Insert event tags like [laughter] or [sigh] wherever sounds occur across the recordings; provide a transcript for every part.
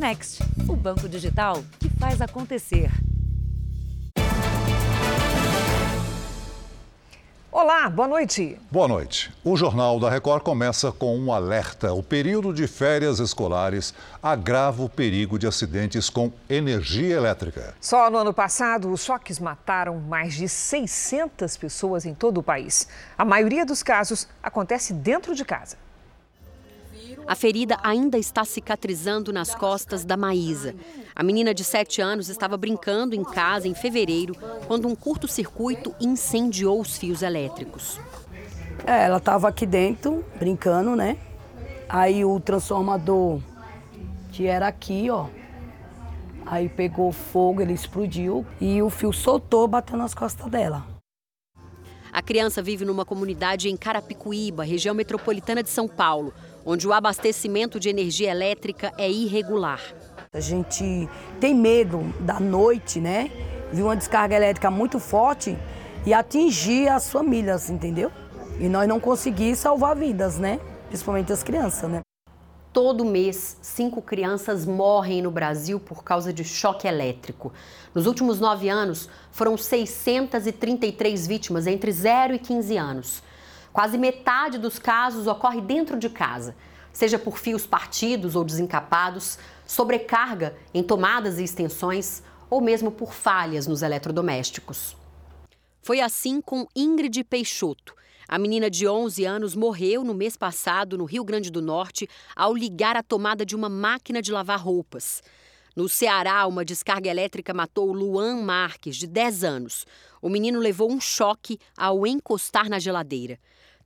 Next, o banco digital que faz acontecer. Olá, boa noite. Boa noite. O Jornal da Record começa com um alerta. O período de férias escolares agrava o perigo de acidentes com energia elétrica. Só no ano passado, os choques mataram mais de 600 pessoas em todo o país. A maioria dos casos acontece dentro de casa. A ferida ainda está cicatrizando nas costas da Maísa. A menina de 7 anos estava brincando em casa em fevereiro, quando um curto-circuito incendiou os fios elétricos. É, ela estava aqui dentro, brincando, né? Aí o transformador, que era aqui, ó, aí pegou fogo, ele explodiu e o fio soltou, bateu nas costas dela. A criança vive numa comunidade em Carapicuíba, região metropolitana de São Paulo, onde o abastecimento de energia elétrica é irregular. A gente tem medo da noite, né? Viu uma descarga elétrica muito forte e atingir as famílias, entendeu? E nós não conseguimos salvar vidas, né? Principalmente as crianças, né? Todo mês, cinco crianças morrem no Brasil por causa de choque elétrico. Nos últimos nove anos, foram 633 vítimas entre 0 e 15 anos. Quase metade dos casos ocorre dentro de casa, seja por fios partidos ou desencapados, sobrecarga em tomadas e extensões ou mesmo por falhas nos eletrodomésticos. Foi assim com Ingrid Peixoto. A menina de 11 anos morreu no mês passado no Rio Grande do Norte ao ligar a tomada de uma máquina de lavar roupas. No Ceará, uma descarga elétrica matou Luan Marques, de 10 anos. O menino levou um choque ao encostar na geladeira.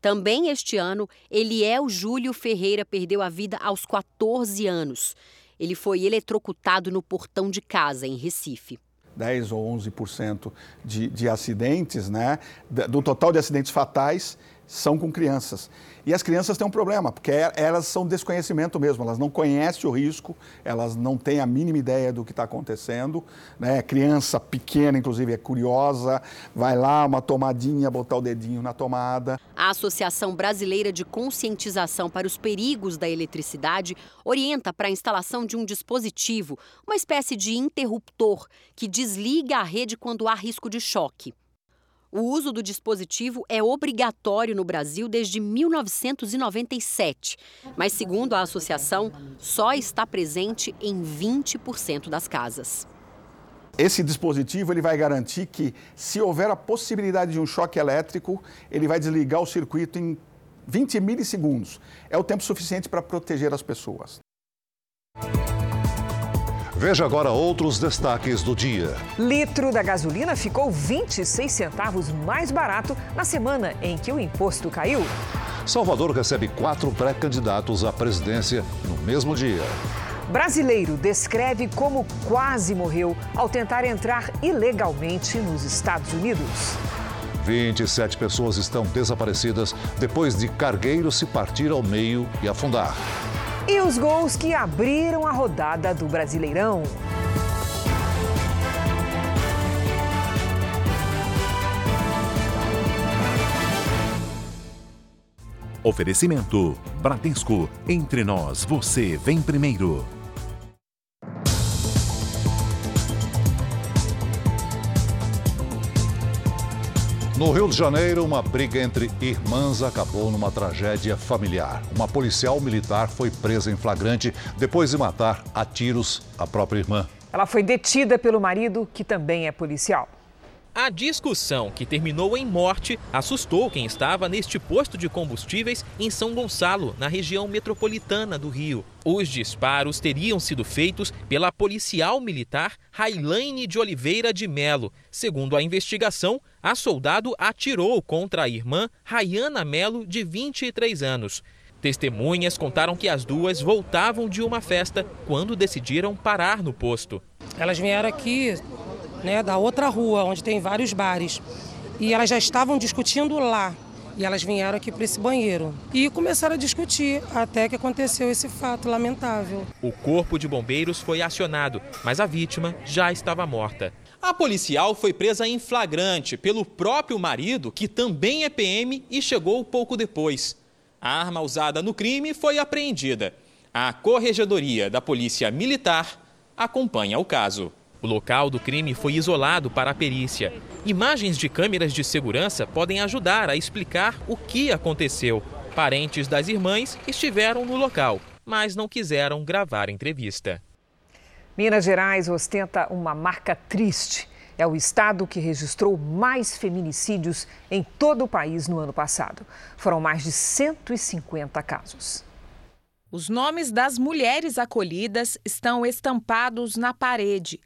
Também este ano, Eliel Júlio Ferreira perdeu a vida aos 14 anos. Ele foi eletrocutado no portão de casa, em Recife. 10 ou 11% de, de acidentes, né? Do total de acidentes fatais, são com crianças. E as crianças têm um problema, porque é, elas são desconhecimento mesmo, elas não conhecem o risco, elas não têm a mínima ideia do que está acontecendo. Né? Criança pequena, inclusive, é curiosa, vai lá, uma tomadinha, botar o dedinho na tomada. A Associação Brasileira de Conscientização para os Perigos da Eletricidade orienta para a instalação de um dispositivo, uma espécie de interruptor, que desliga a rede quando há risco de choque. O uso do dispositivo é obrigatório no Brasil desde 1997, mas, segundo a associação, só está presente em 20% das casas. Esse dispositivo ele vai garantir que, se houver a possibilidade de um choque elétrico, ele vai desligar o circuito em 20 milissegundos. É o tempo suficiente para proteger as pessoas. Veja agora outros destaques do dia. Litro da gasolina ficou 26 centavos mais barato na semana em que o imposto caiu. Salvador recebe quatro pré-candidatos à presidência no mesmo dia. Brasileiro descreve como quase morreu ao tentar entrar ilegalmente nos Estados Unidos. 27 pessoas estão desaparecidas depois de cargueiro se partir ao meio e afundar. E os gols que abriram a rodada do Brasileirão. Oferecimento: Bradesco. Entre nós, você vem primeiro. No Rio de Janeiro, uma briga entre irmãs acabou numa tragédia familiar. Uma policial militar foi presa em flagrante depois de matar a tiros a própria irmã. Ela foi detida pelo marido, que também é policial. A discussão, que terminou em morte, assustou quem estava neste posto de combustíveis em São Gonçalo, na região metropolitana do Rio. Os disparos teriam sido feitos pela policial militar Railane de Oliveira de Melo. Segundo a investigação, a soldado atirou contra a irmã Rayana Melo, de 23 anos. Testemunhas contaram que as duas voltavam de uma festa quando decidiram parar no posto. Elas vieram aqui né, da outra rua, onde tem vários bares. E elas já estavam discutindo lá. E elas vieram aqui para esse banheiro. E começaram a discutir até que aconteceu esse fato lamentável. O corpo de bombeiros foi acionado, mas a vítima já estava morta. A policial foi presa em flagrante pelo próprio marido, que também é PM e chegou pouco depois. A arma usada no crime foi apreendida. A Corregedoria da Polícia Militar acompanha o caso. O local do crime foi isolado para a perícia. Imagens de câmeras de segurança podem ajudar a explicar o que aconteceu. Parentes das irmãs estiveram no local, mas não quiseram gravar entrevista. Minas Gerais ostenta uma marca triste. É o estado que registrou mais feminicídios em todo o país no ano passado. Foram mais de 150 casos. Os nomes das mulheres acolhidas estão estampados na parede.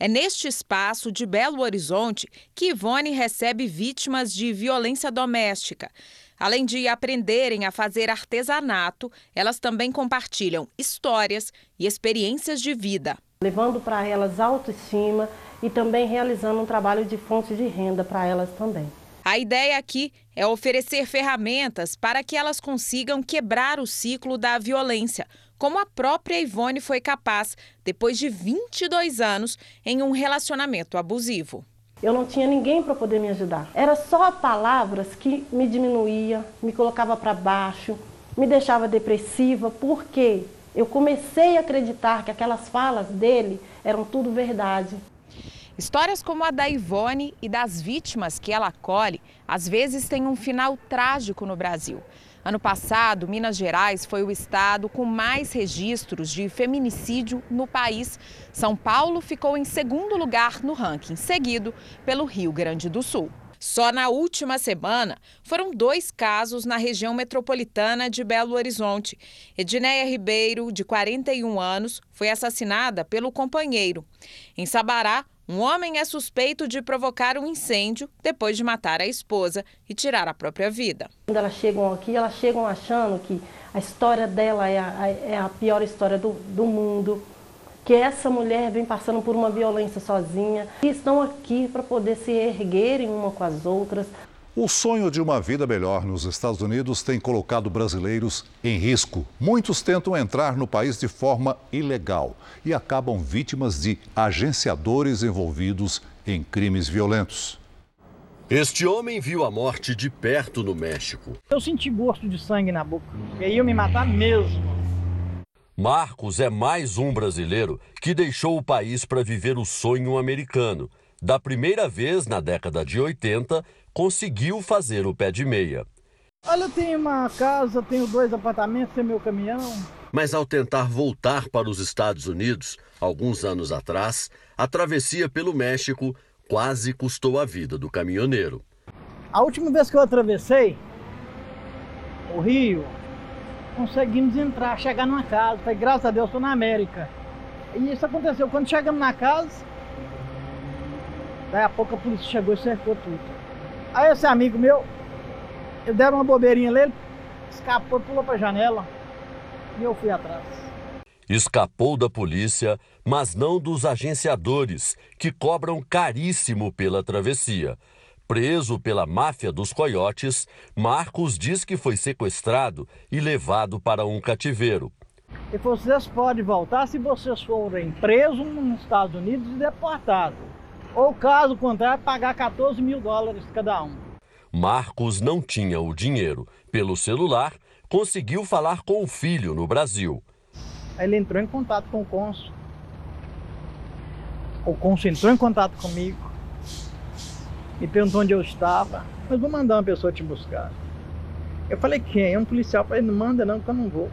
É neste espaço de Belo Horizonte que Ivone recebe vítimas de violência doméstica. Além de aprenderem a fazer artesanato, elas também compartilham histórias e experiências de vida. Levando para elas autoestima e também realizando um trabalho de fonte de renda para elas também. A ideia aqui é oferecer ferramentas para que elas consigam quebrar o ciclo da violência, como a própria Ivone foi capaz depois de 22 anos em um relacionamento abusivo. Eu não tinha ninguém para poder me ajudar. Era só palavras que me diminuía, me colocava para baixo, me deixava depressiva, porque eu comecei a acreditar que aquelas falas dele eram tudo verdade. Histórias como a da Ivone e das vítimas que ela acolhe, às vezes têm um final trágico no Brasil. Ano passado, Minas Gerais foi o estado com mais registros de feminicídio no país. São Paulo ficou em segundo lugar no ranking, seguido pelo Rio Grande do Sul. Só na última semana foram dois casos na região metropolitana de Belo Horizonte. Edneia Ribeiro, de 41 anos, foi assassinada pelo companheiro. Em Sabará, um homem é suspeito de provocar um incêndio depois de matar a esposa e tirar a própria vida. Quando elas chegam aqui, elas chegam achando que a história dela é a, é a pior história do, do mundo, que essa mulher vem passando por uma violência sozinha e estão aqui para poder se erguerem uma com as outras. O sonho de uma vida melhor nos Estados Unidos tem colocado brasileiros em risco. Muitos tentam entrar no país de forma ilegal e acabam vítimas de agenciadores envolvidos em crimes violentos. Este homem viu a morte de perto no México. Eu senti gosto de sangue na boca. E aí eu me matar mesmo. Marcos é mais um brasileiro que deixou o país para viver o sonho americano. Da primeira vez na década de 80, conseguiu fazer o pé de meia. Olha, eu tenho uma casa, tenho dois apartamentos, tenho meu caminhão. Mas ao tentar voltar para os Estados Unidos, alguns anos atrás, a travessia pelo México quase custou a vida do caminhoneiro. A última vez que eu atravessei o Rio, conseguimos entrar, chegar numa casa. Falei, graças a Deus, estou na América. E isso aconteceu. Quando chegamos na casa, daí a pouco a polícia chegou e cercou tudo. Aí esse amigo meu, eu deram uma bobeirinha nele, escapou, pulou para a janela e eu fui atrás. Escapou da polícia, mas não dos agenciadores, que cobram caríssimo pela travessia. Preso pela máfia dos coiotes, Marcos diz que foi sequestrado e levado para um cativeiro. E vocês podem voltar se vocês forem presos nos Estados Unidos e deportados ou caso contrário, pagar 14 mil dólares cada um. Marcos não tinha o dinheiro. Pelo celular, conseguiu falar com o filho no Brasil. Ele entrou em contato com o cônsul. O cônsul entrou em contato comigo. Me perguntou onde eu estava. Mas vou mandar uma pessoa te buscar. Eu falei, quem? É um policial. Eu falei, não manda não, que eu não vou.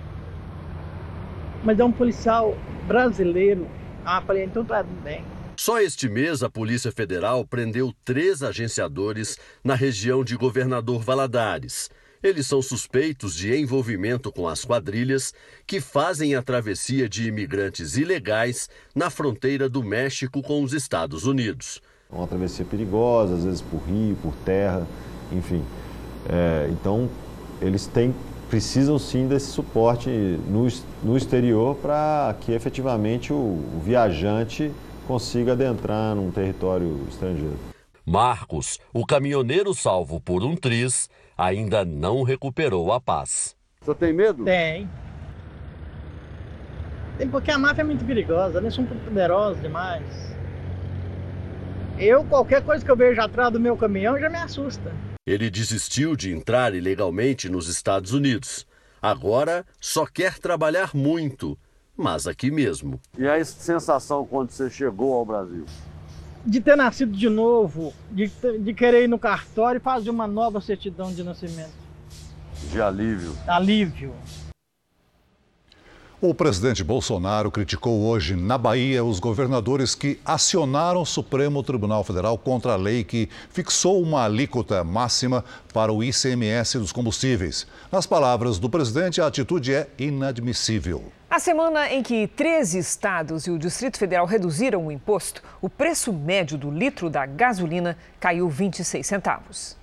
Mas é um policial brasileiro. Ah, falei, então tá bem. Só este mês, a Polícia Federal prendeu três agenciadores na região de Governador Valadares. Eles são suspeitos de envolvimento com as quadrilhas que fazem a travessia de imigrantes ilegais na fronteira do México com os Estados Unidos. É uma travessia perigosa, às vezes por rio, por terra, enfim. É, então, eles têm, precisam sim desse suporte no, no exterior para que efetivamente o, o viajante consiga adentrar num território estrangeiro. Marcos, o caminhoneiro salvo por um triz, ainda não recuperou a paz. Você tem medo? Tem. Tem porque a máfia é muito perigosa, eles são poderosos demais. Eu, qualquer coisa que eu vejo atrás do meu caminhão já me assusta. Ele desistiu de entrar ilegalmente nos Estados Unidos. Agora só quer trabalhar muito, mas aqui mesmo. E a sensação quando você chegou ao Brasil? De ter nascido de novo, de, de querer ir no cartório e fazer uma nova certidão de nascimento. De alívio. Alívio. O presidente Bolsonaro criticou hoje na Bahia os governadores que acionaram o Supremo Tribunal Federal contra a lei que fixou uma alíquota máxima para o ICMS dos combustíveis. Nas palavras do presidente, a atitude é inadmissível. A semana em que 13 estados e o Distrito Federal reduziram o imposto, o preço médio do litro da gasolina caiu 26 centavos.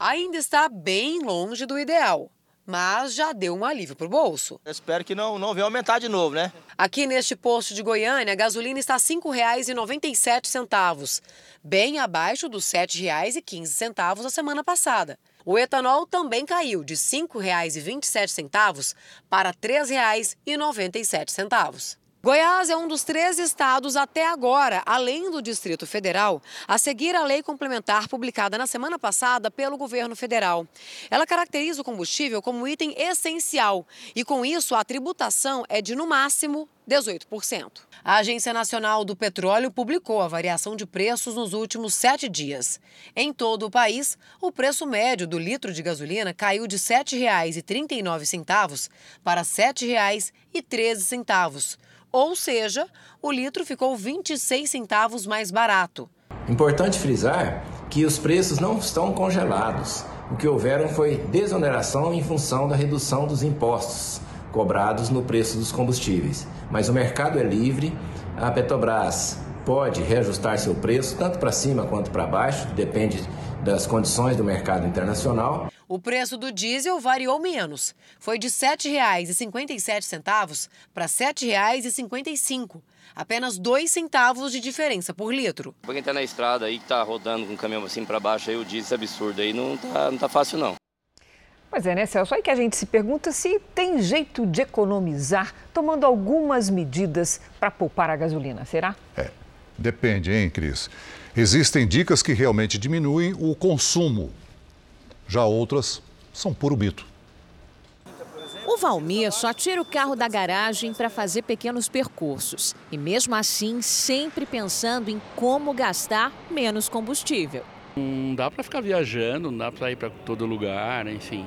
Ainda está bem longe do ideal mas já deu um alívio para o bolso. Eu espero que não, não venha aumentar de novo, né? Aqui neste posto de Goiânia, a gasolina está R$ 5,97, bem abaixo dos R$ 7,15 da semana passada. O etanol também caiu de R$ 5,27 para R$ 3,97. Goiás é um dos três estados até agora, além do Distrito Federal, a seguir a lei complementar publicada na semana passada pelo governo federal. Ela caracteriza o combustível como item essencial e, com isso, a tributação é de, no máximo, 18%. A Agência Nacional do Petróleo publicou a variação de preços nos últimos sete dias. Em todo o país, o preço médio do litro de gasolina caiu de R$ 7,39 para R$ 7,13 ou seja, o litro ficou 26 centavos mais barato. Importante frisar que os preços não estão congelados. O que houveram foi desoneração em função da redução dos impostos cobrados no preço dos combustíveis. Mas o mercado é livre, a Petrobras pode reajustar seu preço tanto para cima quanto para baixo, depende das condições do mercado internacional. O preço do diesel variou menos. Foi de R$ 7,57 para R$ 7,55. Apenas dois centavos de diferença por litro. Para quem está na estrada aí, que está rodando com o caminhão assim para baixo, aí o diesel é absurdo aí, não tá, não tá fácil não. Pois é, né, Celso? Aí que a gente se pergunta se tem jeito de economizar tomando algumas medidas para poupar a gasolina, será? É, depende, hein, Cris? Existem dicas que realmente diminuem o consumo já outras são puro mito. O Valmir só tira o carro da garagem para fazer pequenos percursos. E mesmo assim, sempre pensando em como gastar menos combustível. Não dá para ficar viajando, não dá para ir para todo lugar, enfim.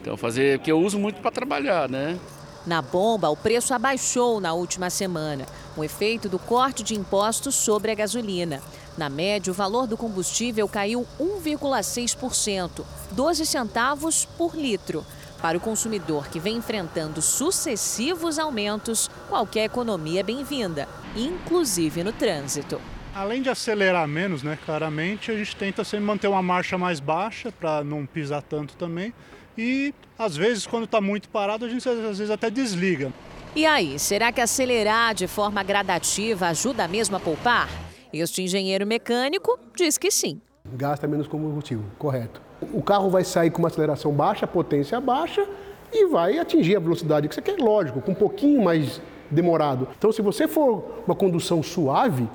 Então fazer, porque eu uso muito para trabalhar, né? Na bomba, o preço abaixou na última semana, um efeito do corte de impostos sobre a gasolina. Na média, o valor do combustível caiu 1,6%, 12 centavos por litro. Para o consumidor que vem enfrentando sucessivos aumentos, qualquer economia é bem-vinda, inclusive no trânsito. Além de acelerar menos, né, claramente, a gente tenta sempre manter uma marcha mais baixa para não pisar tanto também. E às vezes, quando está muito parado, a gente às vezes até desliga. E aí, será que acelerar de forma gradativa ajuda mesmo a poupar? Este engenheiro mecânico diz que sim. Gasta menos combustível, correto. O carro vai sair com uma aceleração baixa, potência baixa e vai atingir a velocidade que você quer, lógico, com um pouquinho mais demorado. Então, se você for uma condução suave,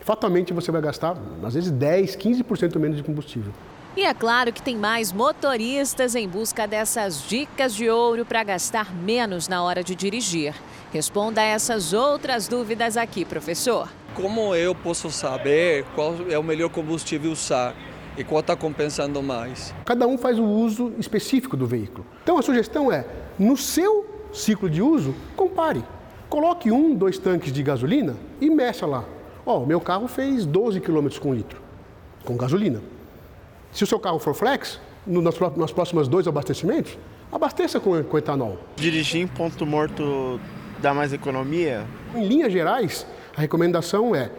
fatalmente você vai gastar, às vezes, 10, 15% menos de combustível. E é claro que tem mais motoristas em busca dessas dicas de ouro para gastar menos na hora de dirigir. Responda a essas outras dúvidas aqui, professor. Como eu posso saber qual é o melhor combustível usar e qual está compensando mais? Cada um faz o uso específico do veículo. Então a sugestão é, no seu ciclo de uso, compare. Coloque um, dois tanques de gasolina e meça lá. Ó, oh, meu carro fez 12 km com litro, com gasolina. Se o seu carro for flex, no, nas, nas próximas dois abastecimentos, abasteça com, com etanol. Dirigir em ponto morto dá mais economia? Em linhas gerais, a recomendação é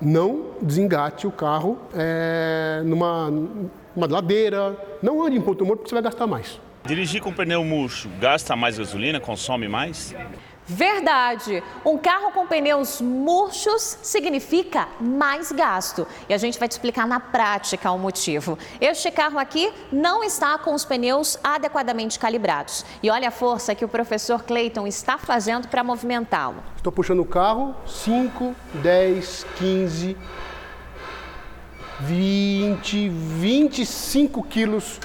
não desengate o carro é, numa, numa ladeira, não ande em ponto morto porque você vai gastar mais. Dirigir com pneu murcho gasta mais gasolina, consome mais? Verdade. Um carro com pneus murchos significa mais gasto. E a gente vai te explicar na prática o motivo. Este carro aqui não está com os pneus adequadamente calibrados. E olha a força que o professor Clayton está fazendo para movimentá-lo. Estou puxando o carro 5, 10, 15, 20, 25 quilos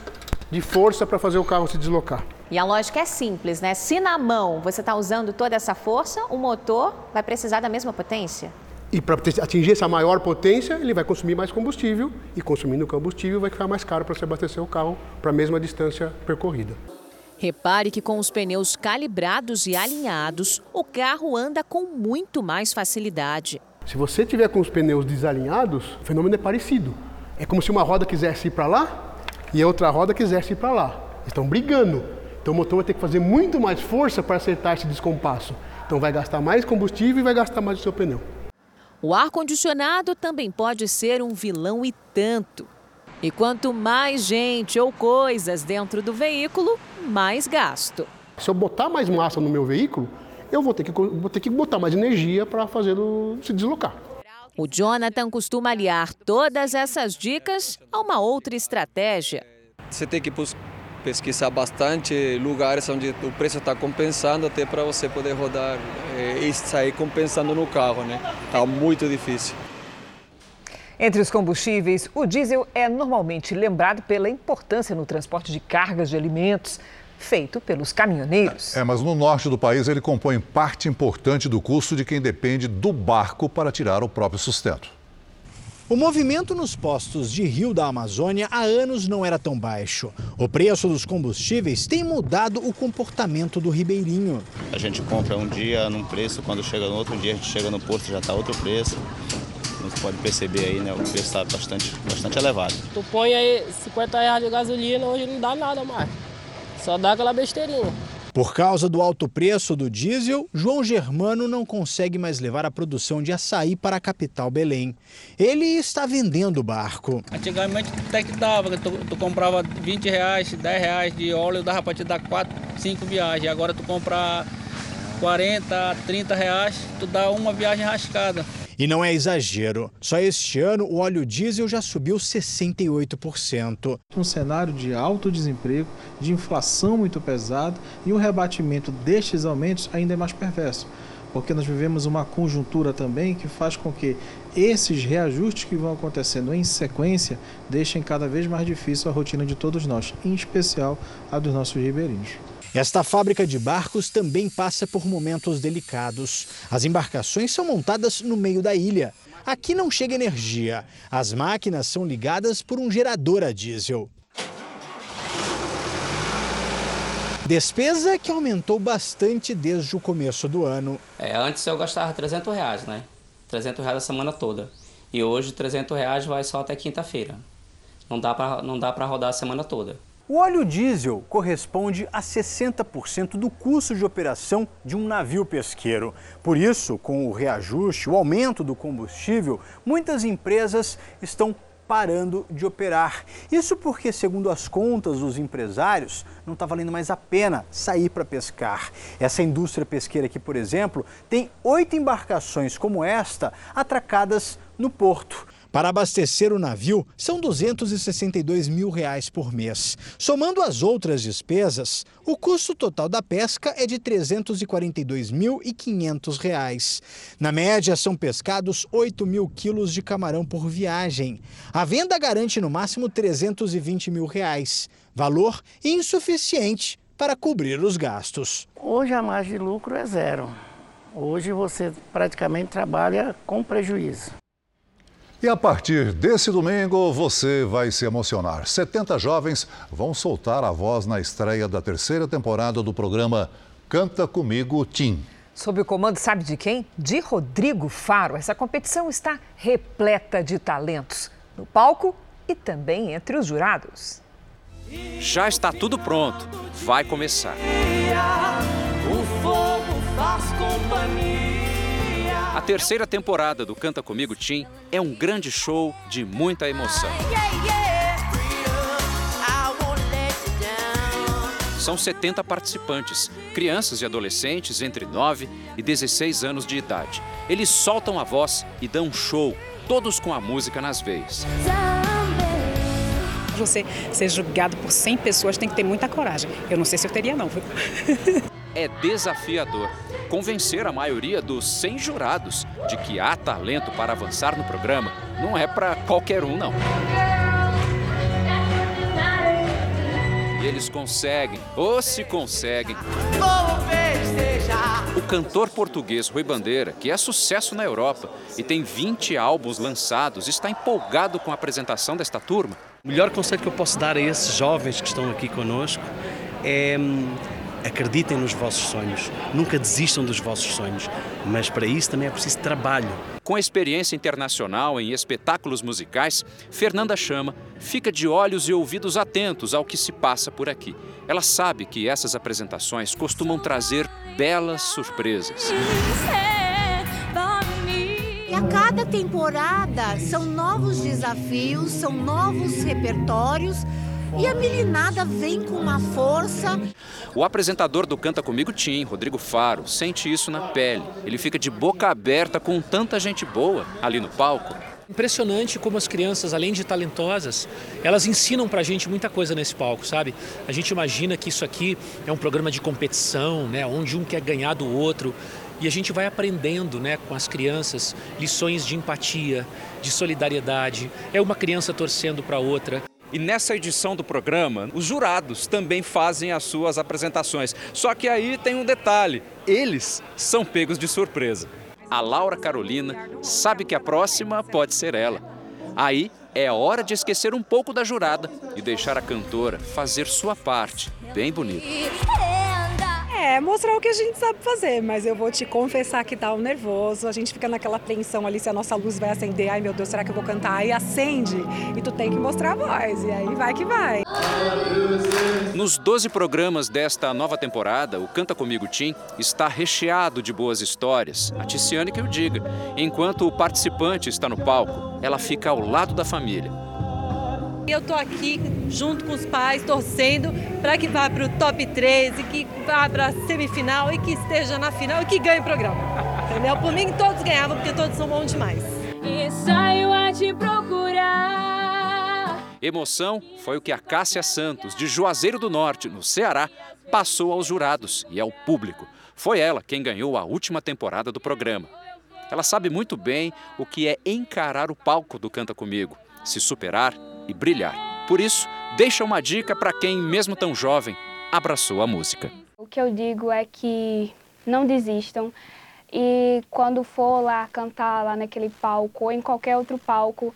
de força para fazer o carro se deslocar. E a lógica é simples, né? Se na mão você está usando toda essa força, o motor vai precisar da mesma potência? E para atingir essa maior potência, ele vai consumir mais combustível, e consumindo combustível vai ficar mais caro para você abastecer o carro para a mesma distância percorrida. Repare que com os pneus calibrados e alinhados, o carro anda com muito mais facilidade. Se você tiver com os pneus desalinhados, o fenômeno é parecido. É como se uma roda quisesse ir para lá e a outra roda quisesse ir para lá. Estão brigando. Então o motor vai ter que fazer muito mais força para acertar esse descompasso. Então vai gastar mais combustível e vai gastar mais o seu pneu. O ar-condicionado também pode ser um vilão e tanto. E quanto mais gente ou coisas dentro do veículo, mais gasto. Se eu botar mais massa no meu veículo, eu vou ter que, vou ter que botar mais energia para fazê-lo se deslocar. O Jonathan costuma aliar todas essas dicas a uma outra estratégia. Você tem que pesquisar bastante lugares onde o preço está compensando até para você poder rodar eh, e sair compensando no carro, né? Está muito difícil. Entre os combustíveis, o diesel é normalmente lembrado pela importância no transporte de cargas de alimentos, feito pelos caminhoneiros. É, mas no norte do país ele compõe parte importante do custo de quem depende do barco para tirar o próprio sustento. O movimento nos postos de Rio da Amazônia há anos não era tão baixo. O preço dos combustíveis tem mudado o comportamento do ribeirinho. A gente compra um dia num preço, quando chega no outro dia a gente chega no posto já está outro preço. Você pode perceber aí, né? O preço está bastante, bastante elevado. Tu põe aí 50 reais de gasolina, hoje não dá nada mais. Só dá aquela besteirinha. Por causa do alto preço do diesel, João Germano não consegue mais levar a produção de açaí para a capital Belém. Ele está vendendo o barco. Antigamente até que dava, tu, tu comprava 20 reais, 10 reais de óleo, dava para te dar 4, 5 viagens. Agora tu compra 40, 30 reais, tu dá uma viagem rascada. E não é exagero, só este ano o óleo diesel já subiu 68%. Um cenário de alto desemprego, de inflação muito pesada e o rebatimento destes aumentos ainda é mais perverso, porque nós vivemos uma conjuntura também que faz com que esses reajustes que vão acontecendo em sequência deixem cada vez mais difícil a rotina de todos nós, em especial a dos nossos ribeirinhos. Esta fábrica de barcos também passa por momentos delicados. As embarcações são montadas no meio da ilha. Aqui não chega energia. As máquinas são ligadas por um gerador a diesel. Despesa que aumentou bastante desde o começo do ano. É, antes eu gastava 300 reais, né? 300 reais a semana toda. E hoje 300 reais vai só até quinta-feira. Não dá para rodar a semana toda. O óleo diesel corresponde a 60% do custo de operação de um navio pesqueiro. Por isso, com o reajuste, o aumento do combustível, muitas empresas estão parando de operar. Isso porque, segundo as contas dos empresários, não está valendo mais a pena sair para pescar. Essa indústria pesqueira aqui, por exemplo, tem oito embarcações como esta atracadas no porto. Para abastecer o navio, são 262 mil reais por mês. Somando as outras despesas, o custo total da pesca é de 342.500 reais. Na média, são pescados 8 mil quilos de camarão por viagem. A venda garante no máximo 320 mil reais, valor insuficiente para cobrir os gastos. Hoje a margem de lucro é zero. Hoje você praticamente trabalha com prejuízo. E a partir desse domingo, você vai se emocionar. 70 jovens vão soltar a voz na estreia da terceira temporada do programa Canta Comigo Tim. Sob o comando, sabe de quem? De Rodrigo Faro. Essa competição está repleta de talentos no palco e também entre os jurados. Já está tudo pronto. Vai começar. O fogo faz companhia. A terceira temporada do Canta Comigo Tim é um grande show de muita emoção. São 70 participantes, crianças e adolescentes entre 9 e 16 anos de idade. Eles soltam a voz e dão um show, todos com a música nas veias. Você ser julgado por 100 pessoas tem que ter muita coragem. Eu não sei se eu teria, não. [laughs] é desafiador convencer a maioria dos 100 jurados de que há talento para avançar no programa não é para qualquer um, não. E eles conseguem, ou se conseguem. O cantor português Rui Bandeira, que é sucesso na Europa e tem 20 álbuns lançados, está empolgado com a apresentação desta turma. O melhor conselho que eu posso dar a esses jovens que estão aqui conosco é hum, acreditem nos vossos sonhos, nunca desistam dos vossos sonhos, mas para isso também é preciso trabalho. Com experiência internacional em espetáculos musicais, Fernanda Chama fica de olhos e ouvidos atentos ao que se passa por aqui. Ela sabe que essas apresentações costumam trazer belas surpresas. E a cada temporada são novos desafios, são novos repertórios e a meninada vem com uma força. O apresentador do Canta Comigo Tim, Rodrigo Faro, sente isso na pele. Ele fica de boca aberta com tanta gente boa ali no palco. Impressionante como as crianças, além de talentosas, elas ensinam pra gente muita coisa nesse palco, sabe? A gente imagina que isso aqui é um programa de competição, né, onde um quer ganhar do outro. E a gente vai aprendendo né, com as crianças lições de empatia, de solidariedade. É uma criança torcendo para outra. E nessa edição do programa, os jurados também fazem as suas apresentações. Só que aí tem um detalhe: eles são pegos de surpresa. A Laura Carolina sabe que a próxima pode ser ela. Aí é hora de esquecer um pouco da jurada e deixar a cantora fazer sua parte, bem bonita. É, mostrar o que a gente sabe fazer, mas eu vou te confessar que dá um nervoso. A gente fica naquela apreensão ali se a nossa luz vai acender. Ai meu Deus, será que eu vou cantar? Aí acende e tu tem que mostrar a voz. E aí vai que vai. Nos 12 programas desta nova temporada, o Canta Comigo Tim está recheado de boas histórias. A Ticiane que o diga. Enquanto o participante está no palco, ela fica ao lado da família. Eu tô aqui junto com os pais, torcendo para que vá para o top 13, que vá para a semifinal e que esteja na final e que ganhe o programa. Entendeu? Por mim, todos ganhavam, porque todos são bons demais. E saio a te procurar. Emoção foi o que a Cássia Santos, de Juazeiro do Norte, no Ceará, passou aos jurados e ao público. Foi ela quem ganhou a última temporada do programa. Ela sabe muito bem o que é encarar o palco do Canta Comigo, se superar e brilhar. Por isso, deixa uma dica para quem, mesmo tão jovem, abraçou a música. O que eu digo é que não desistam e quando for lá cantar lá naquele palco ou em qualquer outro palco,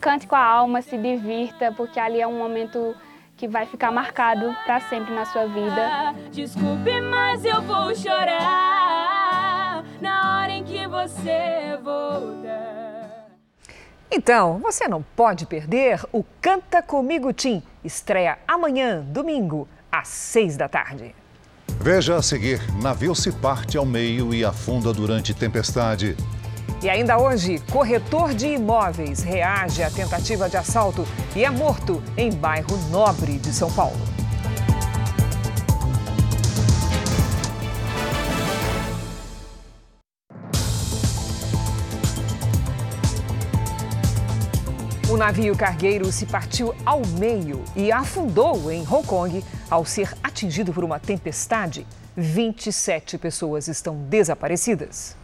cante com a alma, se divirta, porque ali é um momento que vai ficar marcado para sempre na sua vida. Desculpe, mas eu vou chorar na hora em que você voltar. Então, você não pode perder o Canta Comigo Tim. Estreia amanhã, domingo, às seis da tarde. Veja a seguir: navio se parte ao meio e afunda durante tempestade. E ainda hoje, corretor de imóveis reage à tentativa de assalto e é morto em bairro nobre de São Paulo. O navio cargueiro se partiu ao meio e afundou em Hong Kong ao ser atingido por uma tempestade. 27 pessoas estão desaparecidas.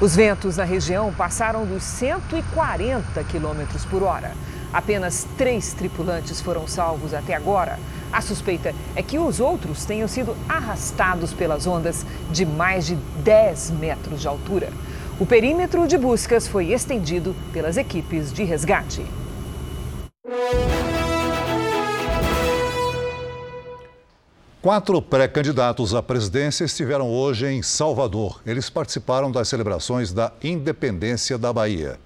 Os ventos na região passaram dos 140 quilômetros por hora. Apenas três tripulantes foram salvos até agora. A suspeita é que os outros tenham sido arrastados pelas ondas de mais de 10 metros de altura. O perímetro de buscas foi estendido pelas equipes de resgate. Quatro pré-candidatos à presidência estiveram hoje em Salvador. Eles participaram das celebrações da independência da Bahia.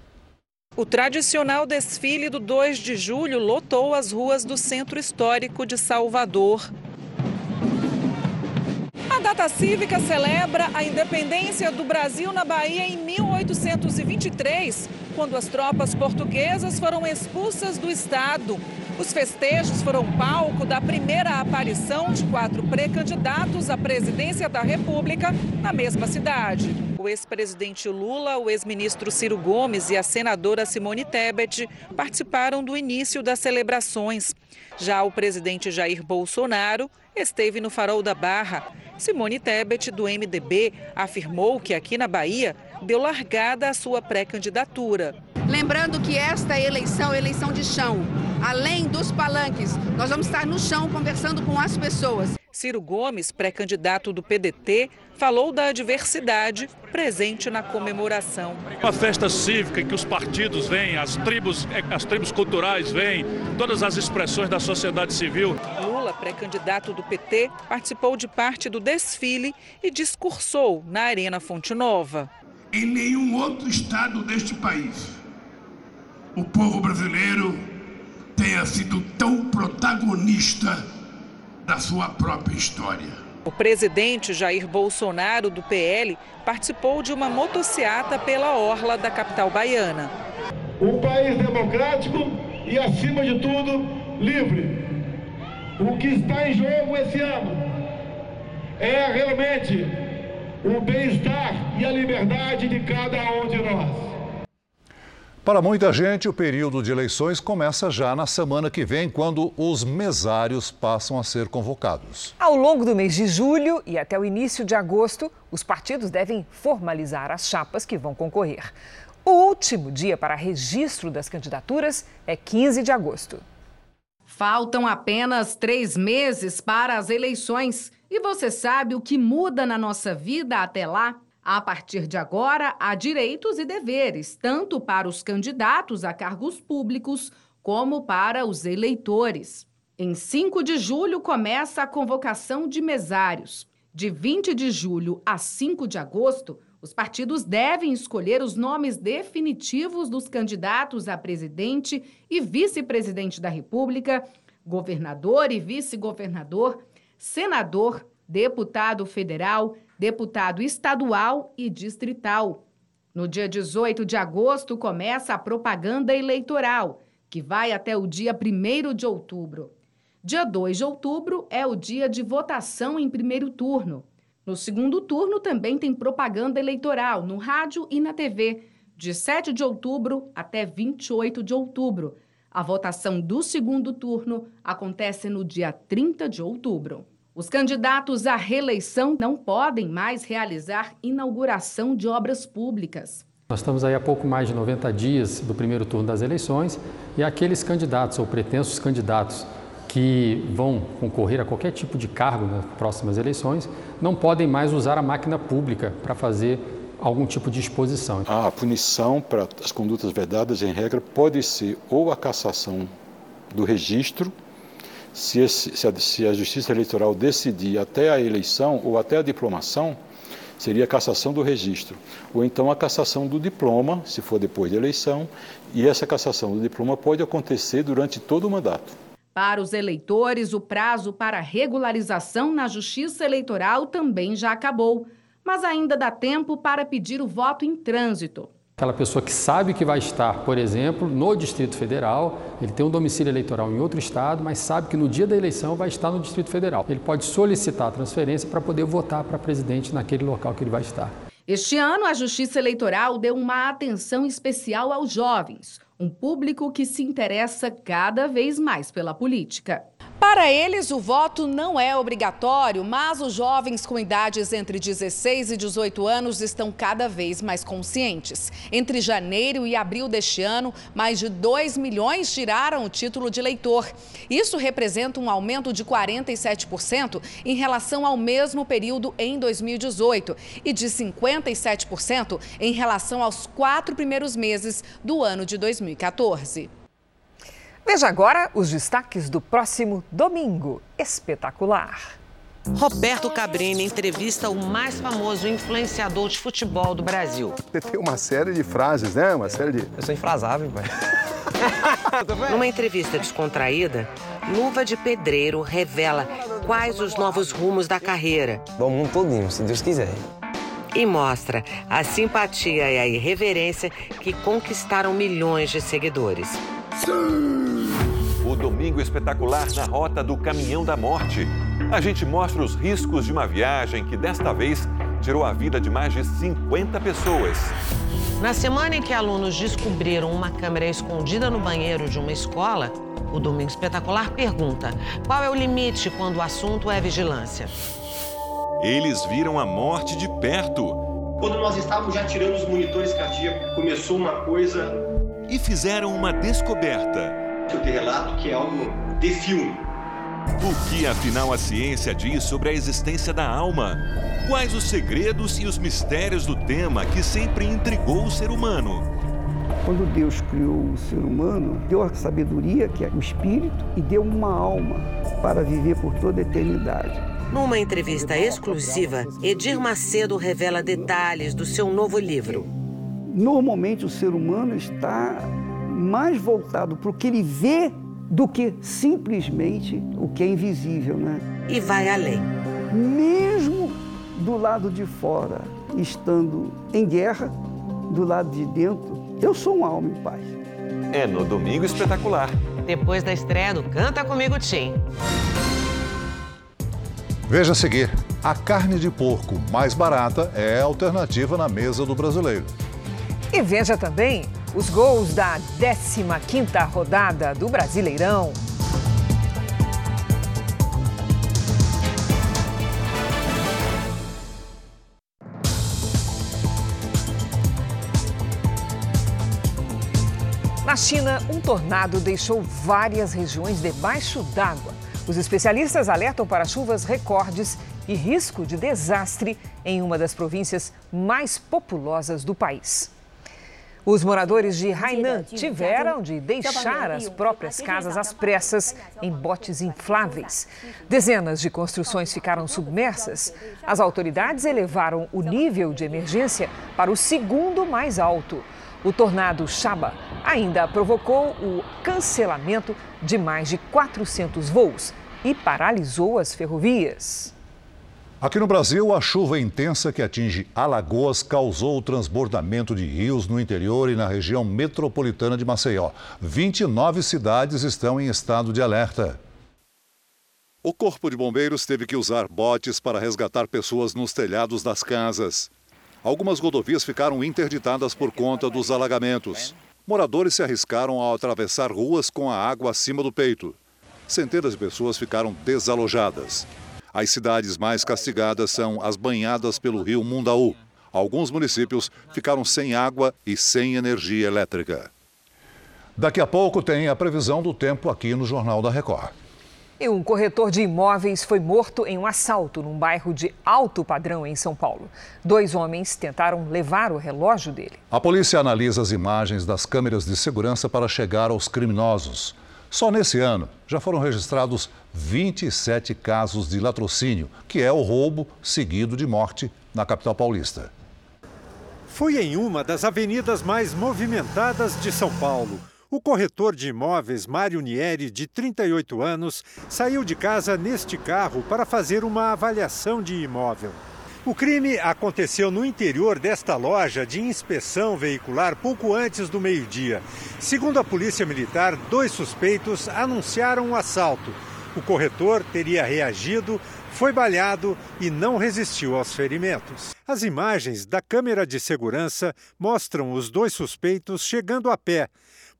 O tradicional desfile do 2 de julho lotou as ruas do centro histórico de Salvador. Data cívica celebra a independência do Brasil na Bahia em 1823, quando as tropas portuguesas foram expulsas do estado. Os festejos foram palco da primeira aparição de quatro pré-candidatos à presidência da República na mesma cidade. O ex-presidente Lula, o ex-ministro Ciro Gomes e a senadora Simone Tebet participaram do início das celebrações. Já o presidente Jair Bolsonaro esteve no Farol da Barra. Simone Tebet, do MDB, afirmou que aqui na Bahia deu largada à sua pré-candidatura. Lembrando que esta eleição é eleição de chão. além dos palanques, nós vamos estar no chão conversando com as pessoas. Ciro Gomes, pré-candidato do PDT, falou da diversidade presente na comemoração. Uma festa cívica em que os partidos vêm, as tribos, as tribos culturais vêm, todas as expressões da sociedade civil. Lula, pré-candidato do PT, participou de parte do desfile e discursou na Arena Fonte Nova. Em nenhum outro estado deste país, o povo brasileiro tenha sido tão protagonista da sua própria história. O presidente Jair Bolsonaro, do PL, participou de uma motociata pela orla da capital baiana. Um país democrático e, acima de tudo, livre. O que está em jogo esse ano é realmente o bem-estar e a liberdade de cada um de nós. Para muita gente, o período de eleições começa já na semana que vem, quando os mesários passam a ser convocados. Ao longo do mês de julho e até o início de agosto, os partidos devem formalizar as chapas que vão concorrer. O último dia para registro das candidaturas é 15 de agosto. Faltam apenas três meses para as eleições. E você sabe o que muda na nossa vida até lá? A partir de agora, há direitos e deveres, tanto para os candidatos a cargos públicos como para os eleitores. Em 5 de julho começa a convocação de mesários. De 20 de julho a 5 de agosto, os partidos devem escolher os nomes definitivos dos candidatos a presidente e vice-presidente da República, governador e vice-governador, senador, deputado federal, deputado estadual e distrital. No dia 18 de agosto começa a propaganda eleitoral, que vai até o dia 1 de outubro. Dia 2 de outubro é o dia de votação em primeiro turno. No segundo turno também tem propaganda eleitoral no rádio e na TV, de 7 de outubro até 28 de outubro. A votação do segundo turno acontece no dia 30 de outubro. Os candidatos à reeleição não podem mais realizar inauguração de obras públicas. Nós estamos aí há pouco mais de 90 dias do primeiro turno das eleições e aqueles candidatos ou pretensos candidatos que vão concorrer a qualquer tipo de cargo nas próximas eleições não podem mais usar a máquina pública para fazer algum tipo de exposição. A punição para as condutas vedadas, em regra, pode ser ou a cassação do registro se, esse, se, a, se a Justiça Eleitoral decidir até a eleição ou até a diplomação, seria a cassação do registro, ou então a cassação do diploma, se for depois da eleição, e essa cassação do diploma pode acontecer durante todo o mandato. Para os eleitores, o prazo para regularização na Justiça Eleitoral também já acabou, mas ainda dá tempo para pedir o voto em trânsito. Aquela pessoa que sabe que vai estar, por exemplo, no Distrito Federal, ele tem um domicílio eleitoral em outro estado, mas sabe que no dia da eleição vai estar no Distrito Federal. Ele pode solicitar a transferência para poder votar para presidente naquele local que ele vai estar. Este ano, a Justiça Eleitoral deu uma atenção especial aos jovens, um público que se interessa cada vez mais pela política. Para eles, o voto não é obrigatório, mas os jovens com idades entre 16 e 18 anos estão cada vez mais conscientes. Entre janeiro e abril deste ano, mais de 2 milhões tiraram o título de eleitor. Isso representa um aumento de 47% em relação ao mesmo período em 2018 e de 57% em relação aos quatro primeiros meses do ano de 2014. Veja agora os destaques do próximo domingo. Espetacular! Roberto Cabrini entrevista o mais famoso influenciador de futebol do Brasil. Você tem uma série de frases, né? Uma série de. Eu sou infrasável, pai. [laughs] Numa entrevista descontraída, Luva de Pedreiro revela quais os novos rumos da carreira. Do mundo todinho, se Deus quiser. E mostra a simpatia e a irreverência que conquistaram milhões de seguidores. O Domingo Espetacular na Rota do Caminhão da Morte. A gente mostra os riscos de uma viagem que desta vez tirou a vida de mais de 50 pessoas. Na semana em que alunos descobriram uma câmera escondida no banheiro de uma escola, o Domingo Espetacular pergunta: qual é o limite quando o assunto é vigilância? Eles viram a morte de perto. Quando nós estávamos já tirando os monitores cardíacos, começou uma coisa e fizeram uma descoberta. eu te relato que é algo de filme. O que afinal a ciência diz sobre a existência da alma? Quais os segredos e os mistérios do tema que sempre intrigou o ser humano? Quando Deus criou o ser humano, deu a sabedoria, que é o espírito, e deu uma alma para viver por toda a eternidade. Numa entrevista exclusiva, Edir Macedo revela detalhes do seu novo livro. Normalmente o ser humano está mais voltado para o que ele vê do que simplesmente o que é invisível, né? E vai além. Mesmo do lado de fora, estando em guerra, do lado de dentro, eu sou um alma em paz. É no Domingo Espetacular. Depois da estreia do Canta Comigo Tim. Veja a seguir: a carne de porco mais barata é alternativa na mesa do brasileiro. E veja também os gols da 15ª rodada do Brasileirão. Na China, um tornado deixou várias regiões debaixo d'água. Os especialistas alertam para chuvas recordes e risco de desastre em uma das províncias mais populosas do país. Os moradores de Hainan tiveram de deixar as próprias casas às pressas em botes infláveis. Dezenas de construções ficaram submersas. As autoridades elevaram o nível de emergência para o segundo mais alto. O tornado Shaba ainda provocou o cancelamento de mais de 400 voos e paralisou as ferrovias. Aqui no Brasil, a chuva intensa que atinge Alagoas causou o transbordamento de rios no interior e na região metropolitana de Maceió. 29 cidades estão em estado de alerta. O Corpo de Bombeiros teve que usar botes para resgatar pessoas nos telhados das casas. Algumas rodovias ficaram interditadas por conta dos alagamentos. Moradores se arriscaram ao atravessar ruas com a água acima do peito. Centenas de pessoas ficaram desalojadas. As cidades mais castigadas são as banhadas pelo rio Mundaú. Alguns municípios ficaram sem água e sem energia elétrica. Daqui a pouco tem a previsão do tempo aqui no Jornal da Record. E um corretor de imóveis foi morto em um assalto num bairro de alto padrão em São Paulo. Dois homens tentaram levar o relógio dele. A polícia analisa as imagens das câmeras de segurança para chegar aos criminosos. Só nesse ano já foram registrados 27 casos de latrocínio, que é o roubo seguido de morte na capital paulista. Foi em uma das avenidas mais movimentadas de São Paulo. O corretor de imóveis Mário Nieri, de 38 anos, saiu de casa neste carro para fazer uma avaliação de imóvel. O crime aconteceu no interior desta loja de inspeção veicular pouco antes do meio-dia. Segundo a Polícia Militar, dois suspeitos anunciaram o um assalto. O corretor teria reagido, foi baleado e não resistiu aos ferimentos. As imagens da câmera de segurança mostram os dois suspeitos chegando a pé.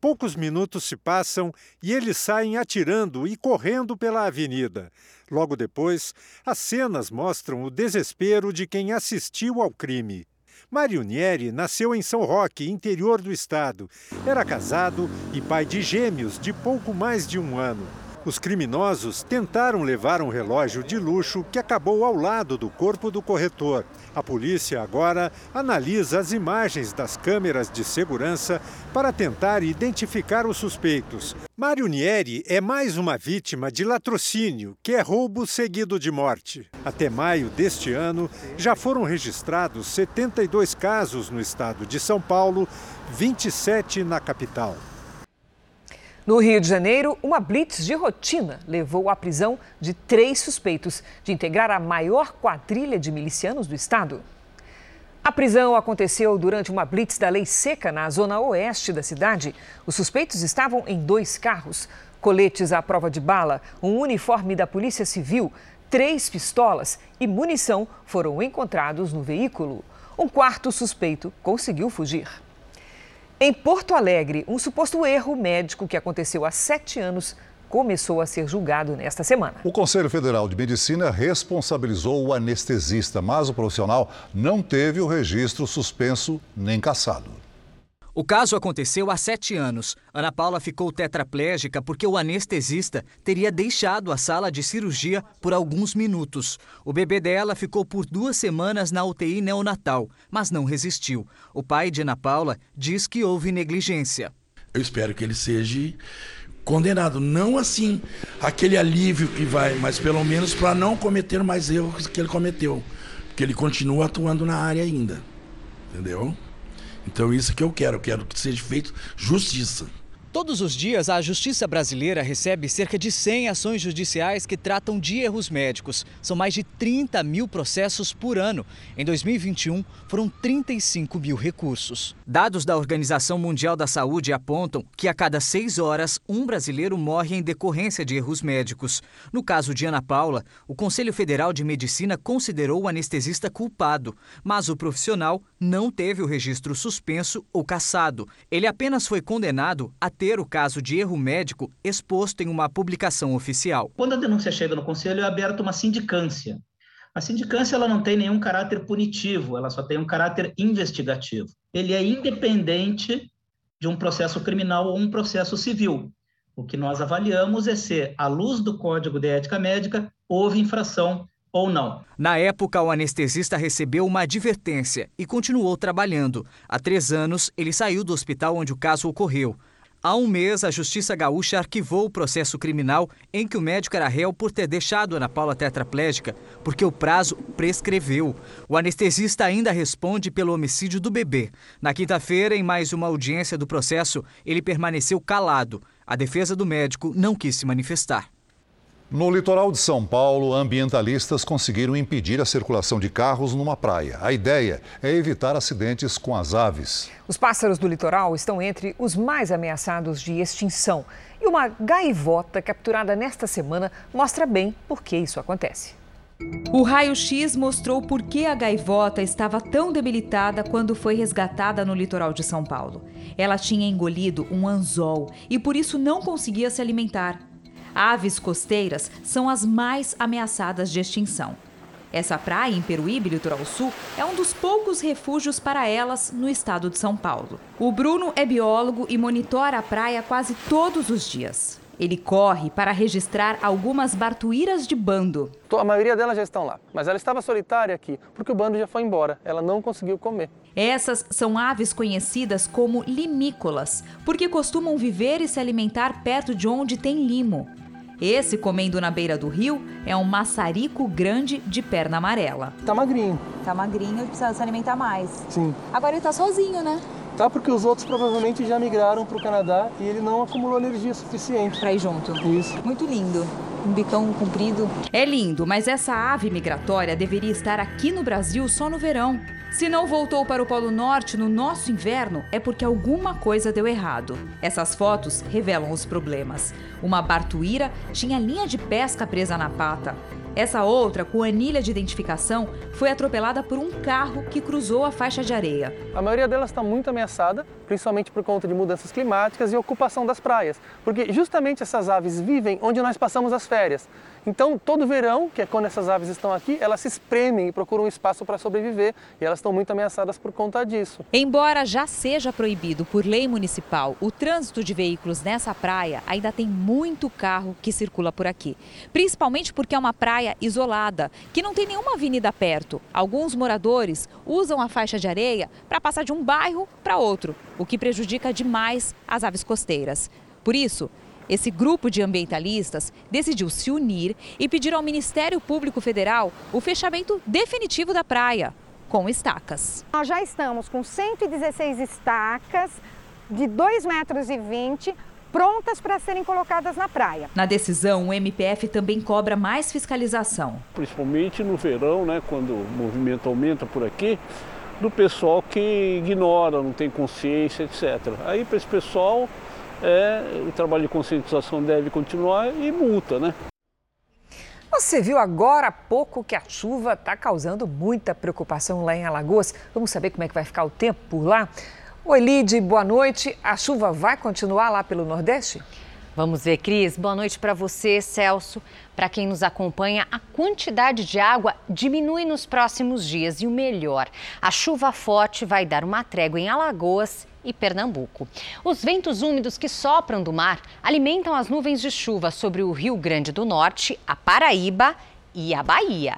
Poucos minutos se passam e eles saem atirando e correndo pela avenida. Logo depois, as cenas mostram o desespero de quem assistiu ao crime. Mário Nieri nasceu em São Roque, interior do estado. Era casado e pai de gêmeos de pouco mais de um ano. Os criminosos tentaram levar um relógio de luxo que acabou ao lado do corpo do corretor. A polícia agora analisa as imagens das câmeras de segurança para tentar identificar os suspeitos. Mário Nieri é mais uma vítima de latrocínio, que é roubo seguido de morte. Até maio deste ano, já foram registrados 72 casos no estado de São Paulo, 27 na capital. No Rio de Janeiro, uma blitz de rotina levou à prisão de três suspeitos de integrar a maior quadrilha de milicianos do estado. A prisão aconteceu durante uma blitz da lei seca na zona oeste da cidade. Os suspeitos estavam em dois carros, coletes à prova de bala, um uniforme da Polícia Civil, três pistolas e munição foram encontrados no veículo. Um quarto suspeito conseguiu fugir. Em Porto Alegre, um suposto erro médico que aconteceu há sete anos começou a ser julgado nesta semana. O Conselho Federal de Medicina responsabilizou o anestesista, mas o profissional não teve o registro suspenso nem cassado. O caso aconteceu há sete anos. Ana Paula ficou tetraplégica porque o anestesista teria deixado a sala de cirurgia por alguns minutos. O bebê dela ficou por duas semanas na UTI neonatal, mas não resistiu. O pai de Ana Paula diz que houve negligência. Eu espero que ele seja condenado. Não assim, aquele alívio que vai, mas pelo menos para não cometer mais erros que ele cometeu. Porque ele continua atuando na área ainda. Entendeu? Então isso que eu quero, eu quero que seja feito justiça. Todos os dias, a Justiça Brasileira recebe cerca de 100 ações judiciais que tratam de erros médicos. São mais de 30 mil processos por ano. Em 2021, foram 35 mil recursos. Dados da Organização Mundial da Saúde apontam que a cada seis horas, um brasileiro morre em decorrência de erros médicos. No caso de Ana Paula, o Conselho Federal de Medicina considerou o anestesista culpado, mas o profissional não teve o registro suspenso ou cassado. Ele apenas foi condenado a ter o caso de erro médico exposto em uma publicação oficial. Quando a denúncia chega no conselho, é aberta uma sindicância. A sindicância ela não tem nenhum caráter punitivo, ela só tem um caráter investigativo. Ele é independente de um processo criminal ou um processo civil. O que nós avaliamos é se, à luz do Código de Ética Médica, houve infração ou não. Na época, o anestesista recebeu uma advertência e continuou trabalhando. Há três anos, ele saiu do hospital onde o caso ocorreu. Há um mês, a Justiça Gaúcha arquivou o processo criminal em que o médico era réu por ter deixado Ana Paula tetraplégica, porque o prazo prescreveu. O anestesista ainda responde pelo homicídio do bebê. Na quinta-feira, em mais uma audiência do processo, ele permaneceu calado. A defesa do médico não quis se manifestar. No litoral de São Paulo, ambientalistas conseguiram impedir a circulação de carros numa praia. A ideia é evitar acidentes com as aves. Os pássaros do litoral estão entre os mais ameaçados de extinção. E uma gaivota capturada nesta semana mostra bem por que isso acontece. O raio-x mostrou por que a gaivota estava tão debilitada quando foi resgatada no litoral de São Paulo. Ela tinha engolido um anzol e por isso não conseguia se alimentar. Aves costeiras são as mais ameaçadas de extinção. Essa praia em Peruíbe, litoral sul, é um dos poucos refúgios para elas no estado de São Paulo. O Bruno é biólogo e monitora a praia quase todos os dias. Ele corre para registrar algumas bartuíras de bando. A maioria delas já estão lá, mas ela estava solitária aqui porque o bando já foi embora. Ela não conseguiu comer. Essas são aves conhecidas como limícolas, porque costumam viver e se alimentar perto de onde tem limo. Esse, comendo na beira do rio, é um maçarico grande de perna amarela. Tá magrinho. Tá magrinho, precisa se alimentar mais. Sim. Agora ele tá sozinho, né? Tá porque os outros provavelmente já migraram para o Canadá e ele não acumulou energia suficiente. Para ir junto. Isso. Muito lindo. Um bicão comprido. É lindo, mas essa ave migratória deveria estar aqui no Brasil só no verão. Se não voltou para o Polo Norte no nosso inverno, é porque alguma coisa deu errado. Essas fotos revelam os problemas. Uma bartuíra tinha linha de pesca presa na pata. Essa outra, com anilha de identificação, foi atropelada por um carro que cruzou a faixa de areia. A maioria delas está muito ameaçada, principalmente por conta de mudanças climáticas e ocupação das praias, porque justamente essas aves vivem onde nós passamos as férias. Então, todo verão, que é quando essas aves estão aqui, elas se espremem e procuram um espaço para sobreviver e elas estão muito ameaçadas por conta disso. Embora já seja proibido por lei municipal o trânsito de veículos nessa praia, ainda tem muito carro que circula por aqui. Principalmente porque é uma praia isolada, que não tem nenhuma avenida perto. Alguns moradores usam a faixa de areia para passar de um bairro para outro, o que prejudica demais as aves costeiras. Por isso, esse grupo de ambientalistas decidiu se unir e pedir ao Ministério Público Federal o fechamento definitivo da praia, com estacas. Nós já estamos com 116 estacas de 2,20 metros e 20 prontas para serem colocadas na praia. Na decisão, o MPF também cobra mais fiscalização. Principalmente no verão, né, quando o movimento aumenta por aqui, do pessoal que ignora, não tem consciência, etc. Aí para esse pessoal é, o trabalho de conscientização deve continuar e multa, né? Você viu agora há pouco que a chuva está causando muita preocupação lá em Alagoas. Vamos saber como é que vai ficar o tempo por lá? Oi, Lide, boa noite. A chuva vai continuar lá pelo Nordeste? Vamos ver, Cris. Boa noite para você, Celso. Para quem nos acompanha, a quantidade de água diminui nos próximos dias e o melhor, a chuva forte vai dar uma trégua em Alagoas e Pernambuco. Os ventos úmidos que sopram do mar alimentam as nuvens de chuva sobre o Rio Grande do Norte, a Paraíba e a Bahia.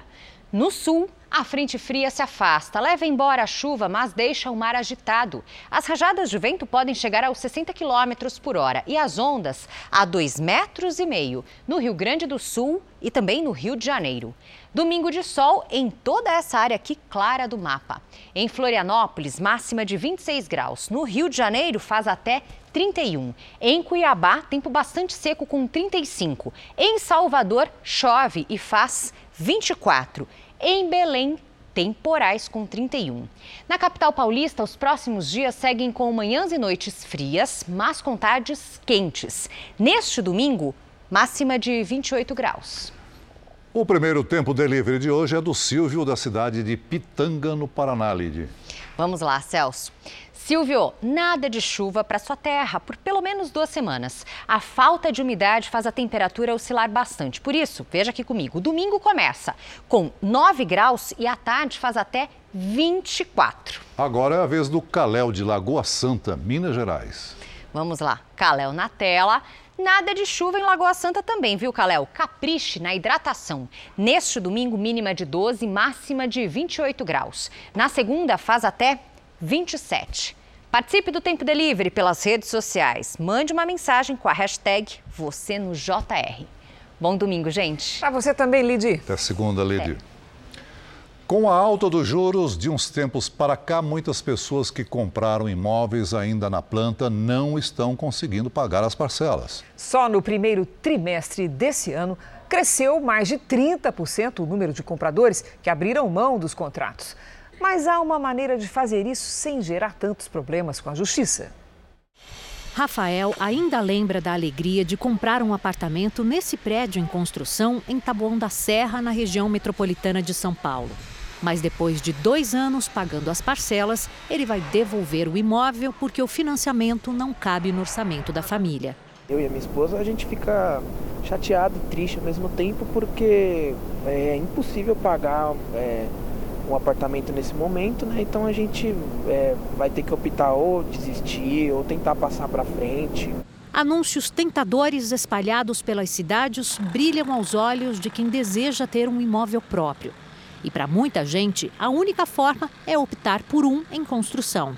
No sul, a frente fria se afasta, leva embora a chuva, mas deixa o mar agitado. As rajadas de vento podem chegar aos 60 km por hora e as ondas a 2,5 metros e meio no Rio Grande do Sul e também no Rio de Janeiro. Domingo de sol em toda essa área aqui clara do mapa. Em Florianópolis, máxima de 26 graus. No Rio de Janeiro, faz até 31. Em Cuiabá, tempo bastante seco com 35. Em Salvador, chove e faz 24. Em Belém, temporais com 31. Na capital paulista, os próximos dias seguem com manhãs e noites frias, mas com tardes quentes. Neste domingo, máxima de 28 graus. O primeiro tempo delivery de hoje é do Silvio, da cidade de Pitanga, no Paraná, Lide. Vamos lá, Celso. Silvio, nada de chuva para sua terra por pelo menos duas semanas. A falta de umidade faz a temperatura oscilar bastante. Por isso, veja aqui comigo: domingo começa com 9 graus e à tarde faz até 24. Agora é a vez do Caléu de Lagoa Santa, Minas Gerais. Vamos lá, Caléu na tela. Nada de chuva em Lagoa Santa também, viu, Caléu? Capriche na hidratação. Neste domingo, mínima de 12, máxima de 28 graus. Na segunda, faz até 27. Participe do Tempo Delivery pelas redes sociais. Mande uma mensagem com a hashtag você no JR. Bom domingo, gente. Para você também, Lidi. Até segunda, Lidi. É. Com a alta dos juros de uns tempos para cá, muitas pessoas que compraram imóveis ainda na planta não estão conseguindo pagar as parcelas. Só no primeiro trimestre desse ano, cresceu mais de 30% o número de compradores que abriram mão dos contratos. Mas há uma maneira de fazer isso sem gerar tantos problemas com a justiça. Rafael ainda lembra da alegria de comprar um apartamento nesse prédio em construção em Taboão da Serra, na região metropolitana de São Paulo. Mas depois de dois anos pagando as parcelas, ele vai devolver o imóvel porque o financiamento não cabe no orçamento da família. Eu e a minha esposa, a gente fica chateado e triste ao mesmo tempo porque é impossível pagar é, um apartamento nesse momento, né? Então a gente é, vai ter que optar ou desistir ou tentar passar para frente. Anúncios tentadores espalhados pelas cidades brilham aos olhos de quem deseja ter um imóvel próprio. E para muita gente, a única forma é optar por um em construção.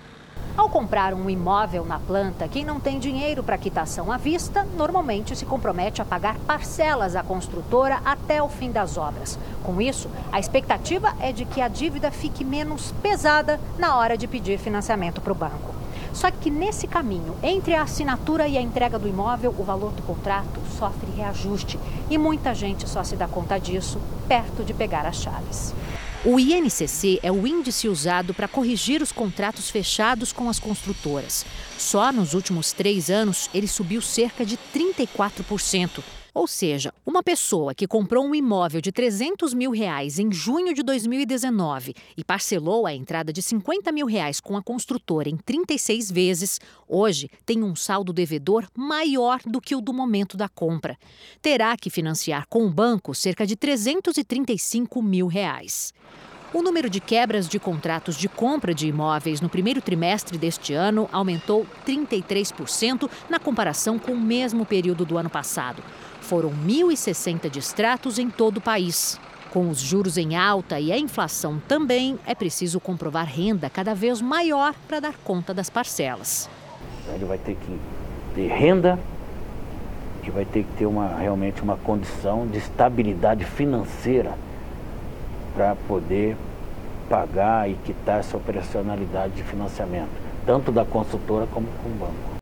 Ao comprar um imóvel na planta, quem não tem dinheiro para quitação à vista normalmente se compromete a pagar parcelas à construtora até o fim das obras. Com isso, a expectativa é de que a dívida fique menos pesada na hora de pedir financiamento para o banco. Só que nesse caminho, entre a assinatura e a entrega do imóvel, o valor do contrato sofre reajuste e muita gente só se dá conta disso perto de pegar as chaves. O INCC é o índice usado para corrigir os contratos fechados com as construtoras. Só nos últimos três anos ele subiu cerca de 34%. Ou seja, uma pessoa que comprou um imóvel de 300 mil reais em junho de 2019 e parcelou a entrada de 50 mil reais com a construtora em 36 vezes, hoje tem um saldo devedor maior do que o do momento da compra. Terá que financiar com o banco cerca de 335 mil reais. O número de quebras de contratos de compra de imóveis no primeiro trimestre deste ano aumentou 33% na comparação com o mesmo período do ano passado. Foram 1.060 distratos em todo o país. Com os juros em alta e a inflação também, é preciso comprovar renda cada vez maior para dar conta das parcelas. Ele vai ter que ter renda e vai ter que ter uma, realmente uma condição de estabilidade financeira para poder pagar e quitar essa operacionalidade de financiamento, tanto da consultora como com o banco.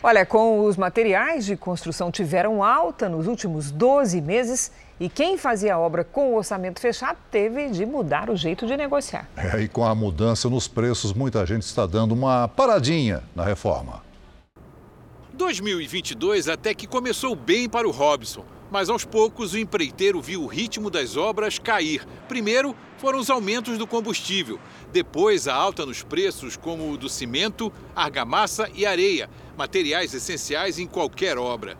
Olha, com os materiais de construção tiveram alta nos últimos 12 meses e quem fazia a obra com o orçamento fechado teve de mudar o jeito de negociar. É, e com a mudança nos preços, muita gente está dando uma paradinha na reforma. 2022 até que começou bem para o Robson, mas aos poucos o empreiteiro viu o ritmo das obras cair. Primeiro foram os aumentos do combustível, depois a alta nos preços como o do cimento, argamassa e areia materiais essenciais em qualquer obra.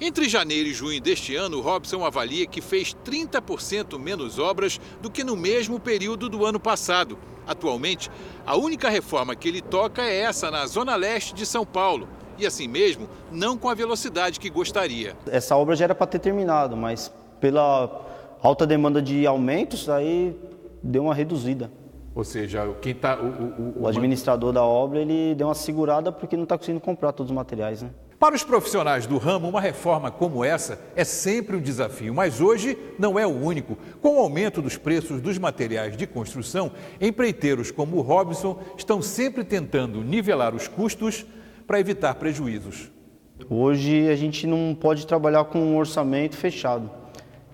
Entre janeiro e junho deste ano, Robson avalia que fez 30% menos obras do que no mesmo período do ano passado. Atualmente, a única reforma que ele toca é essa na zona leste de São Paulo. E assim mesmo, não com a velocidade que gostaria. Essa obra já era para ter terminado, mas pela alta demanda de aumentos, aí deu uma reduzida. Ou seja, quem tá, o, o, o, o administrador da obra ele deu uma segurada porque não está conseguindo comprar todos os materiais. Né? Para os profissionais do ramo, uma reforma como essa é sempre um desafio, mas hoje não é o único. Com o aumento dos preços dos materiais de construção, empreiteiros como o Robson estão sempre tentando nivelar os custos para evitar prejuízos. Hoje a gente não pode trabalhar com um orçamento fechado.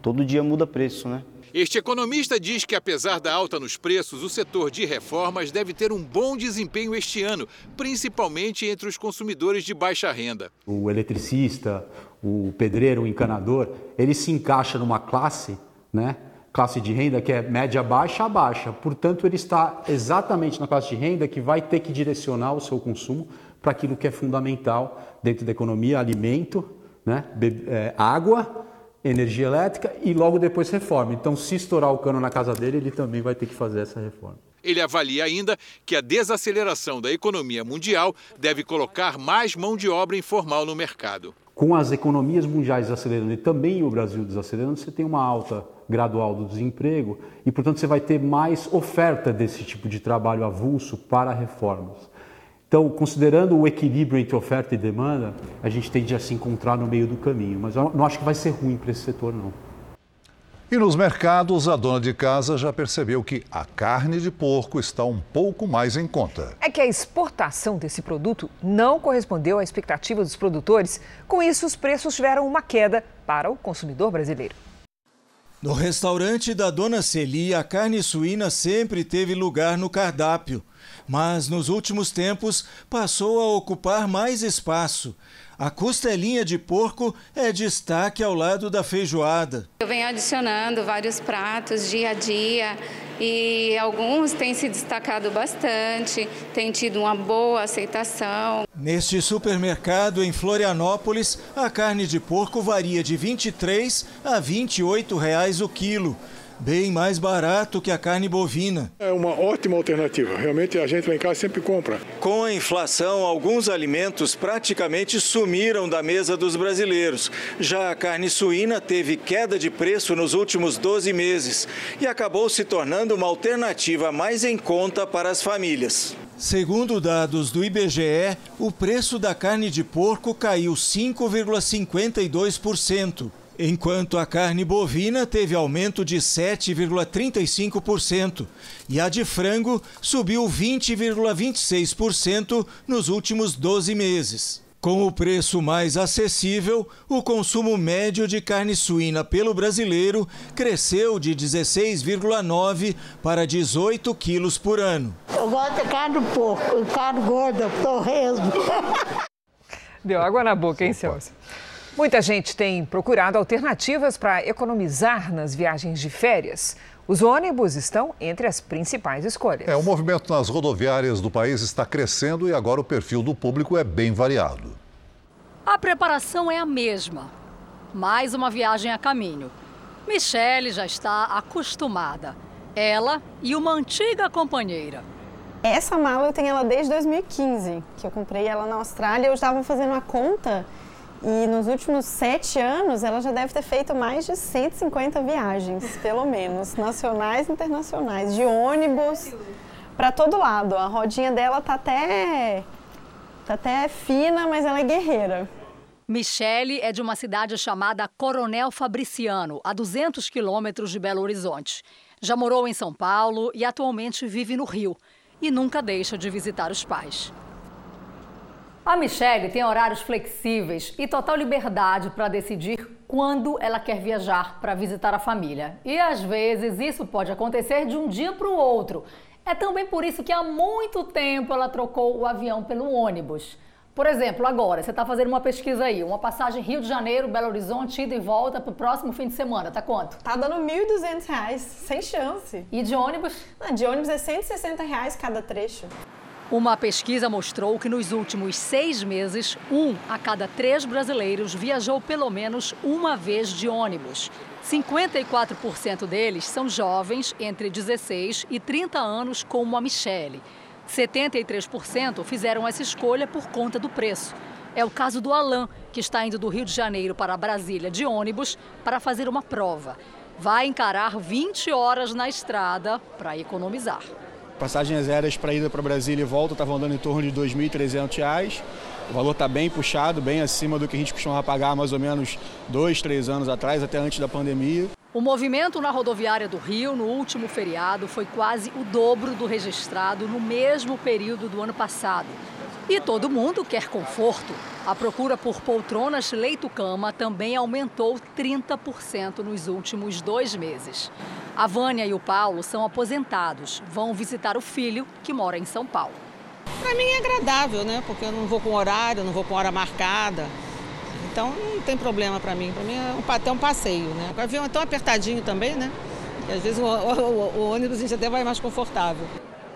Todo dia muda preço, né? Este economista diz que, apesar da alta nos preços, o setor de reformas deve ter um bom desempenho este ano, principalmente entre os consumidores de baixa renda. O eletricista, o pedreiro, o encanador, ele se encaixa numa classe, né? Classe de renda que é média baixa a baixa. Portanto, ele está exatamente na classe de renda que vai ter que direcionar o seu consumo para aquilo que é fundamental dentro da economia, alimento, né? É, água energia elétrica e logo depois reforma. Então, se estourar o cano na casa dele, ele também vai ter que fazer essa reforma. Ele avalia ainda que a desaceleração da economia mundial deve colocar mais mão de obra informal no mercado. Com as economias mundiais acelerando e também o Brasil desacelerando, você tem uma alta gradual do desemprego e, portanto, você vai ter mais oferta desse tipo de trabalho avulso para reformas. Então, considerando o equilíbrio entre oferta e demanda, a gente tende a se encontrar no meio do caminho. Mas eu não acho que vai ser ruim para esse setor, não. E nos mercados, a dona de casa já percebeu que a carne de porco está um pouco mais em conta. É que a exportação desse produto não correspondeu à expectativa dos produtores. Com isso, os preços tiveram uma queda para o consumidor brasileiro. No restaurante da dona Celi, a carne suína sempre teve lugar no cardápio mas nos últimos tempos passou a ocupar mais espaço. A costelinha de porco é destaque ao lado da feijoada. Eu venho adicionando vários pratos dia a dia e alguns têm se destacado bastante, têm tido uma boa aceitação. Neste supermercado em Florianópolis, a carne de porco varia de R$ 23 a 28 reais o quilo bem mais barato que a carne bovina. É uma ótima alternativa. Realmente a gente lá em casa sempre compra. Com a inflação, alguns alimentos praticamente sumiram da mesa dos brasileiros. Já a carne suína teve queda de preço nos últimos 12 meses e acabou se tornando uma alternativa mais em conta para as famílias. Segundo dados do IBGE, o preço da carne de porco caiu 5,52% enquanto a carne bovina teve aumento de 7,35% e a de frango subiu 20,26% nos últimos 12 meses. Com o preço mais acessível, o consumo médio de carne suína pelo brasileiro cresceu de 16,9 para 18 quilos por ano. Eu gosto de carne porco, carne gorda, torresmo. Deu água na boca, hein, Celso? Muita gente tem procurado alternativas para economizar nas viagens de férias. Os ônibus estão entre as principais escolhas. É, o movimento nas rodoviárias do país está crescendo e agora o perfil do público é bem variado. A preparação é a mesma. Mais uma viagem a caminho. Michele já está acostumada. Ela e uma antiga companheira. Essa mala eu tenho ela desde 2015, que eu comprei ela na Austrália. Eu estava fazendo a conta e nos últimos sete anos, ela já deve ter feito mais de 150 viagens, pelo menos, nacionais e internacionais, de ônibus para todo lado. A rodinha dela tá até, tá até fina, mas ela é guerreira. Michele é de uma cidade chamada Coronel Fabriciano, a 200 quilômetros de Belo Horizonte. Já morou em São Paulo e atualmente vive no Rio. E nunca deixa de visitar os pais. A Michelle tem horários flexíveis e total liberdade para decidir quando ela quer viajar para visitar a família. E às vezes isso pode acontecer de um dia para o outro. É também por isso que há muito tempo ela trocou o avião pelo ônibus. Por exemplo, agora, você está fazendo uma pesquisa aí, uma passagem Rio de Janeiro, Belo Horizonte, ida e volta para o próximo fim de semana, tá quanto? Tá dando R$ 1.200, sem chance. E de ônibus? Não, de ônibus é 160 reais cada trecho. Uma pesquisa mostrou que nos últimos seis meses, um a cada três brasileiros viajou pelo menos uma vez de ônibus. 54% deles são jovens entre 16 e 30 anos, como a Michele. 73% fizeram essa escolha por conta do preço. É o caso do Alain, que está indo do Rio de Janeiro para Brasília de ônibus para fazer uma prova. Vai encarar 20 horas na estrada para economizar. Passagens aéreas para ida para Brasília e volta estavam andando em torno de R$ 2.300. O valor está bem puxado, bem acima do que a gente costumava pagar mais ou menos dois, três anos atrás, até antes da pandemia. O movimento na rodoviária do Rio no último feriado foi quase o dobro do registrado no mesmo período do ano passado. E todo mundo quer conforto. A procura por poltronas leito-cama também aumentou 30% nos últimos dois meses. A Vânia e o Paulo são aposentados. Vão visitar o filho, que mora em São Paulo. Para mim é agradável, né? Porque eu não vou com horário, não vou com hora marcada. Então não tem problema para mim. Para mim é um, até um passeio, né? O avião é tão apertadinho também, né? Que às vezes o, o, o ônibus a gente até vai mais confortável.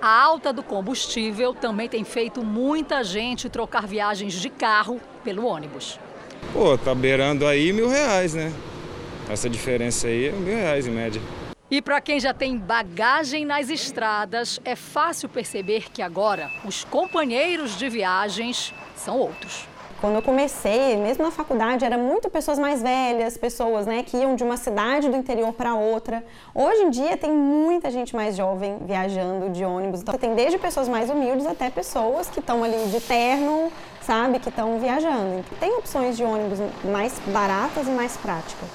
A alta do combustível também tem feito muita gente trocar viagens de carro pelo ônibus. Pô, tá beirando aí mil reais, né? Essa diferença aí é mil reais em média. E para quem já tem bagagem nas estradas, é fácil perceber que agora os companheiros de viagens são outros. Quando eu comecei, mesmo na faculdade, era muito pessoas mais velhas, pessoas né, que iam de uma cidade do interior para outra. Hoje em dia tem muita gente mais jovem viajando de ônibus. Então tem desde pessoas mais humildes até pessoas que estão ali de terno, sabe, que estão viajando. Tem opções de ônibus mais baratas e mais práticas.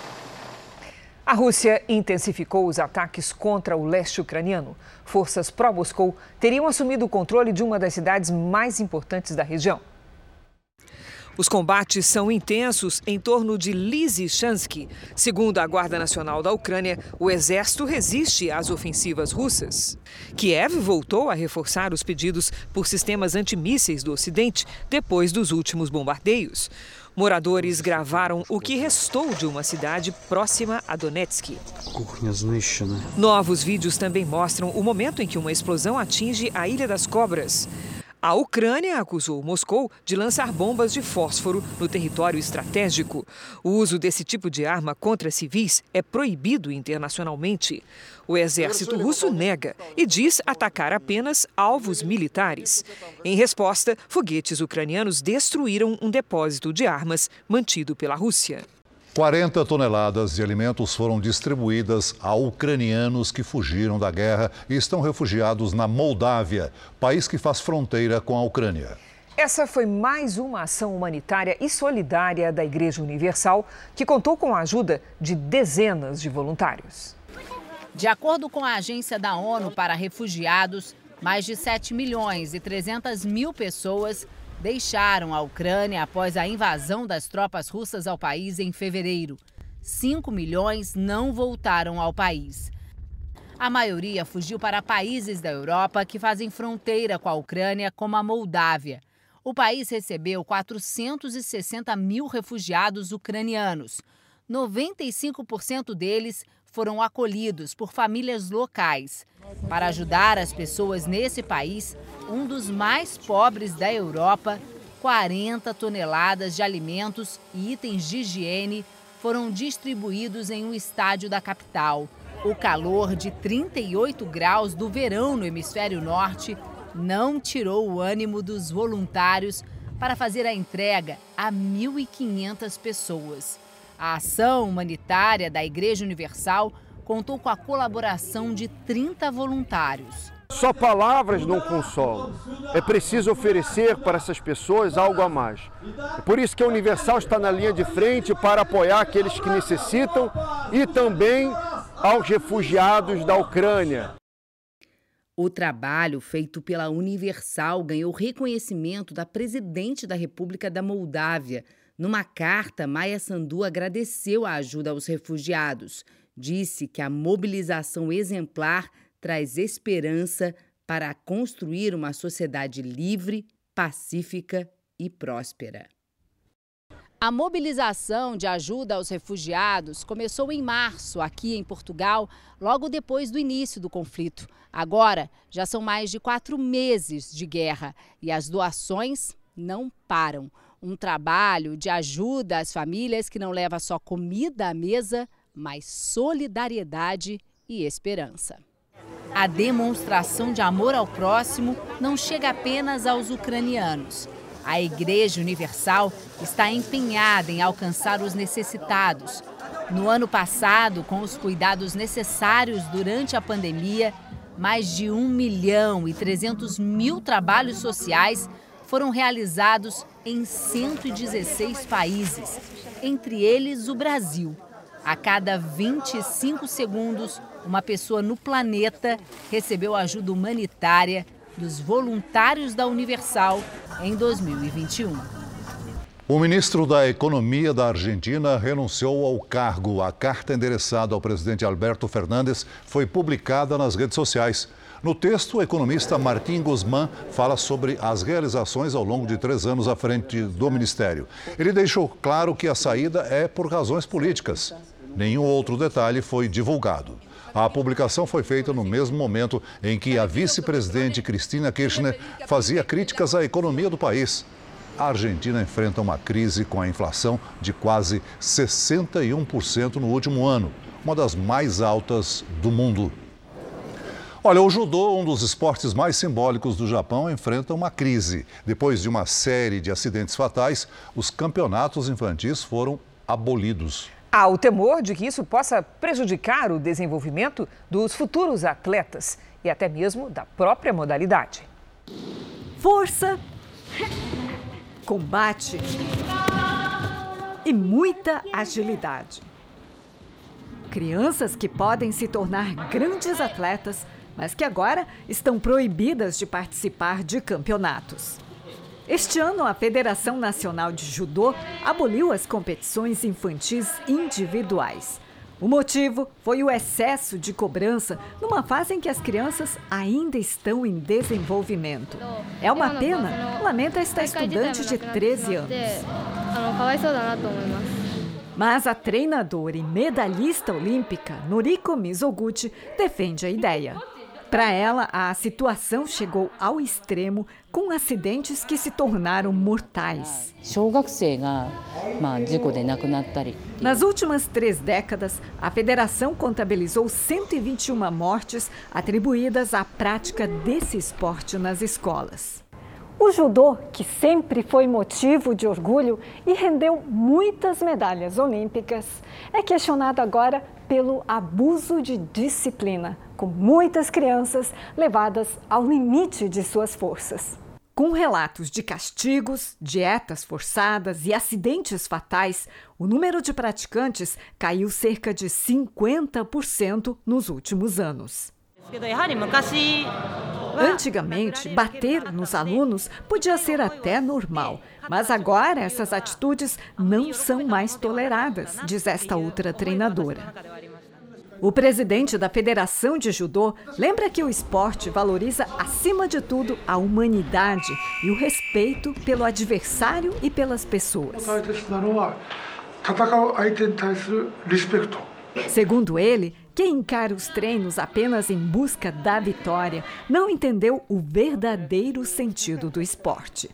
A Rússia intensificou os ataques contra o leste ucraniano. Forças pró-Moscou teriam assumido o controle de uma das cidades mais importantes da região. Os combates são intensos em torno de Lysychansk. Segundo a Guarda Nacional da Ucrânia, o exército resiste às ofensivas russas. Kiev voltou a reforçar os pedidos por sistemas antimísseis do Ocidente depois dos últimos bombardeios. Moradores gravaram o que restou de uma cidade próxima a Donetsk. Novos vídeos também mostram o momento em que uma explosão atinge a Ilha das Cobras. A Ucrânia acusou Moscou de lançar bombas de fósforo no território estratégico. O uso desse tipo de arma contra civis é proibido internacionalmente. O exército russo nega e diz atacar apenas alvos militares. Em resposta, foguetes ucranianos destruíram um depósito de armas mantido pela Rússia. 40 toneladas de alimentos foram distribuídas a ucranianos que fugiram da guerra e estão refugiados na Moldávia, país que faz fronteira com a Ucrânia. Essa foi mais uma ação humanitária e solidária da Igreja Universal, que contou com a ajuda de dezenas de voluntários. De acordo com a Agência da ONU para Refugiados, mais de 7 milhões e 300 mil pessoas deixaram a Ucrânia após a invasão das tropas russas ao país em fevereiro. 5 milhões não voltaram ao país. A maioria fugiu para países da Europa que fazem fronteira com a Ucrânia, como a Moldávia. O país recebeu 460 mil refugiados ucranianos. 95% deles foram acolhidos por famílias locais. Para ajudar as pessoas nesse país, um dos mais pobres da Europa, 40 toneladas de alimentos e itens de higiene foram distribuídos em um estádio da capital. O calor de 38 graus do verão no hemisfério norte não tirou o ânimo dos voluntários para fazer a entrega a 1.500 pessoas. A ação humanitária da Igreja Universal contou com a colaboração de 30 voluntários. Só palavras não consolam. É preciso oferecer para essas pessoas algo a mais. É por isso que a Universal está na linha de frente para apoiar aqueles que necessitam e também aos refugiados da Ucrânia. O trabalho feito pela Universal ganhou reconhecimento da presidente da República da Moldávia, numa carta, Maia Sandu agradeceu a ajuda aos refugiados. Disse que a mobilização exemplar traz esperança para construir uma sociedade livre, pacífica e próspera. A mobilização de ajuda aos refugiados começou em março, aqui em Portugal, logo depois do início do conflito. Agora, já são mais de quatro meses de guerra e as doações não param. Um trabalho de ajuda às famílias que não leva só comida à mesa, mas solidariedade e esperança. A demonstração de amor ao próximo não chega apenas aos ucranianos. A Igreja Universal está empenhada em alcançar os necessitados. No ano passado, com os cuidados necessários durante a pandemia, mais de 1 milhão e 300 mil trabalhos sociais foram realizados em 116 países, entre eles o Brasil. A cada 25 segundos, uma pessoa no planeta recebeu ajuda humanitária dos voluntários da Universal em 2021. O ministro da Economia da Argentina renunciou ao cargo. A carta endereçada ao presidente Alberto Fernandes foi publicada nas redes sociais. No texto, o economista Martim Guzmán fala sobre as realizações ao longo de três anos à frente do ministério. Ele deixou claro que a saída é por razões políticas. Nenhum outro detalhe foi divulgado. A publicação foi feita no mesmo momento em que a vice-presidente Cristina Kirchner fazia críticas à economia do país. A Argentina enfrenta uma crise com a inflação de quase 61% no último ano, uma das mais altas do mundo. Olha, o judô, um dos esportes mais simbólicos do Japão, enfrenta uma crise. Depois de uma série de acidentes fatais, os campeonatos infantis foram abolidos. Há o temor de que isso possa prejudicar o desenvolvimento dos futuros atletas e até mesmo da própria modalidade. Força, combate e muita agilidade. Crianças que podem se tornar grandes atletas, mas que agora estão proibidas de participar de campeonatos. Este ano, a Federação Nacional de Judô aboliu as competições infantis individuais. O motivo foi o excesso de cobrança numa fase em que as crianças ainda estão em desenvolvimento. É uma pena, lamenta esta estudante de 13 anos. Mas a treinadora e medalhista olímpica Noriko Mizoguchi defende a ideia. Para ela, a situação chegou ao extremo com acidentes que se tornaram mortais. Nas últimas três décadas, a federação contabilizou 121 mortes atribuídas à prática desse esporte nas escolas. O judô, que sempre foi motivo de orgulho e rendeu muitas medalhas olímpicas, é questionado agora pelo abuso de disciplina, com muitas crianças levadas ao limite de suas forças. Com relatos de castigos, dietas forçadas e acidentes fatais, o número de praticantes caiu cerca de 50% nos últimos anos. Antigamente, bater nos alunos podia ser até normal, mas agora essas atitudes não são mais toleradas, diz esta outra treinadora. O presidente da Federação de Judô lembra que o esporte valoriza, acima de tudo, a humanidade e o respeito pelo adversário e pelas pessoas. Segundo ele, quem encara os treinos apenas em busca da vitória não entendeu o verdadeiro sentido do esporte.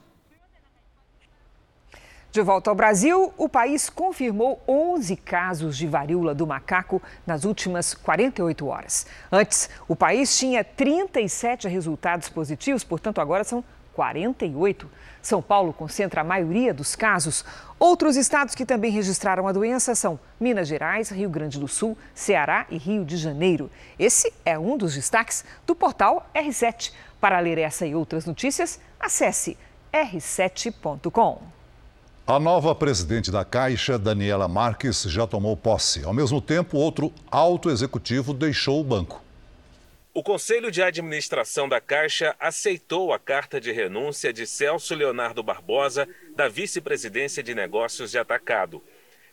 De volta ao Brasil, o país confirmou 11 casos de varíola do macaco nas últimas 48 horas. Antes, o país tinha 37 resultados positivos, portanto, agora são 48. São Paulo concentra a maioria dos casos. Outros estados que também registraram a doença são Minas Gerais, Rio Grande do Sul, Ceará e Rio de Janeiro. Esse é um dos destaques do portal R7. Para ler essa e outras notícias, acesse r7.com. A nova presidente da Caixa, Daniela Marques, já tomou posse. Ao mesmo tempo, outro alto executivo deixou o banco. O Conselho de Administração da Caixa aceitou a carta de renúncia de Celso Leonardo Barbosa da vice-presidência de negócios de atacado.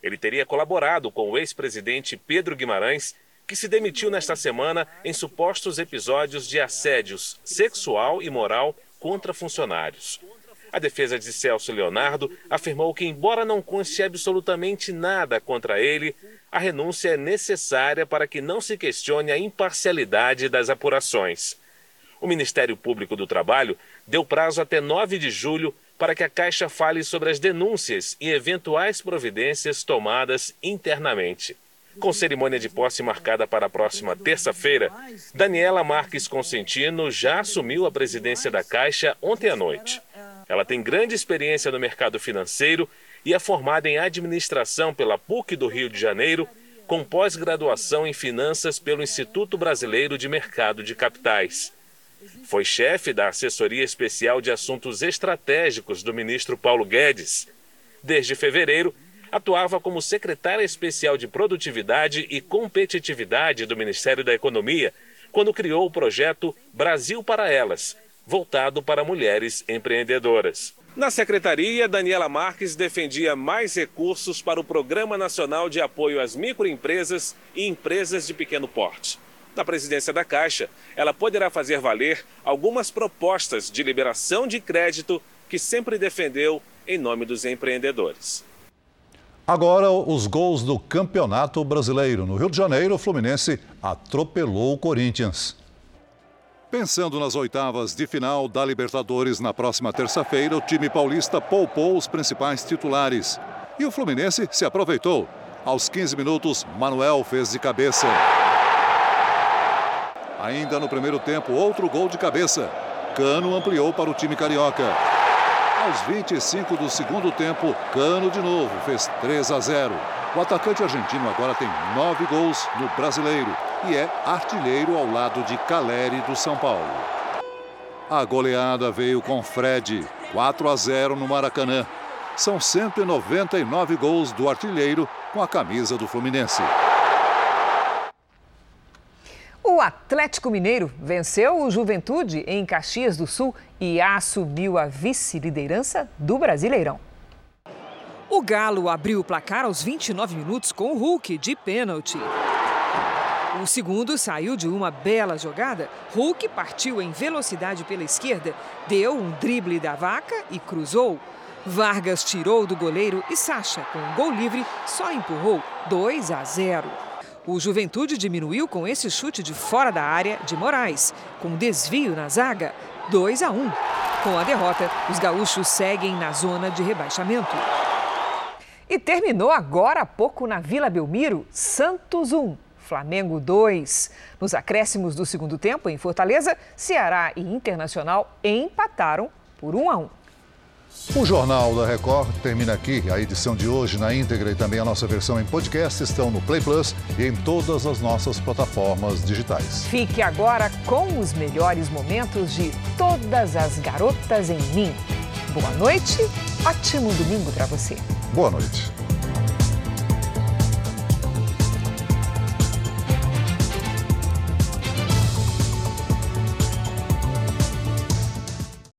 Ele teria colaborado com o ex-presidente Pedro Guimarães, que se demitiu nesta semana em supostos episódios de assédios sexual e moral contra funcionários. A defesa de Celso Leonardo afirmou que, embora não conste absolutamente nada contra ele, a renúncia é necessária para que não se questione a imparcialidade das apurações. O Ministério Público do Trabalho deu prazo até 9 de julho para que a Caixa fale sobre as denúncias e eventuais providências tomadas internamente. Com cerimônia de posse marcada para a próxima terça-feira, Daniela Marques Consentino já assumiu a presidência da Caixa ontem à noite. Ela tem grande experiência no mercado financeiro e é formada em administração pela PUC do Rio de Janeiro, com pós-graduação em finanças pelo Instituto Brasileiro de Mercado de Capitais. Foi chefe da Assessoria Especial de Assuntos Estratégicos do ministro Paulo Guedes. Desde fevereiro, atuava como secretária especial de Produtividade e Competitividade do Ministério da Economia, quando criou o projeto Brasil para Elas, voltado para mulheres empreendedoras. Na secretaria, Daniela Marques defendia mais recursos para o Programa Nacional de Apoio às Microempresas e Empresas de Pequeno Porte. Na presidência da Caixa, ela poderá fazer valer algumas propostas de liberação de crédito que sempre defendeu em nome dos empreendedores. Agora, os gols do Campeonato Brasileiro. No Rio de Janeiro, o Fluminense atropelou o Corinthians. Pensando nas oitavas de final da Libertadores na próxima terça-feira, o time paulista poupou os principais titulares. E o Fluminense se aproveitou. Aos 15 minutos, Manuel fez de cabeça. Ainda no primeiro tempo, outro gol de cabeça. Cano ampliou para o time carioca. Aos 25 do segundo tempo, Cano de novo fez 3 a 0. O atacante argentino agora tem nove gols no brasileiro e é artilheiro ao lado de Caleri do São Paulo. A goleada veio com Fred, 4 a 0 no Maracanã. São 199 gols do artilheiro com a camisa do Fluminense. O Atlético Mineiro venceu o Juventude em Caxias do Sul e assumiu a vice-liderança do Brasileirão. O Galo abriu o placar aos 29 minutos com o Hulk de pênalti. O segundo saiu de uma bela jogada. Hulk partiu em velocidade pela esquerda, deu um drible da vaca e cruzou. Vargas tirou do goleiro e Sacha, com um gol livre, só empurrou 2 a 0. O Juventude diminuiu com esse chute de fora da área de Moraes, com desvio na zaga, 2 a 1. Com a derrota, os gaúchos seguem na zona de rebaixamento. E terminou agora há pouco na Vila Belmiro, Santos 1. Flamengo 2. Nos acréscimos do segundo tempo, em Fortaleza, Ceará e Internacional empataram por 1 a 1. O Jornal da Record termina aqui. A edição de hoje na íntegra e também a nossa versão em podcast estão no Play Plus e em todas as nossas plataformas digitais. Fique agora com os melhores momentos de Todas as Garotas em Mim. Boa noite, ótimo domingo para você. Boa noite.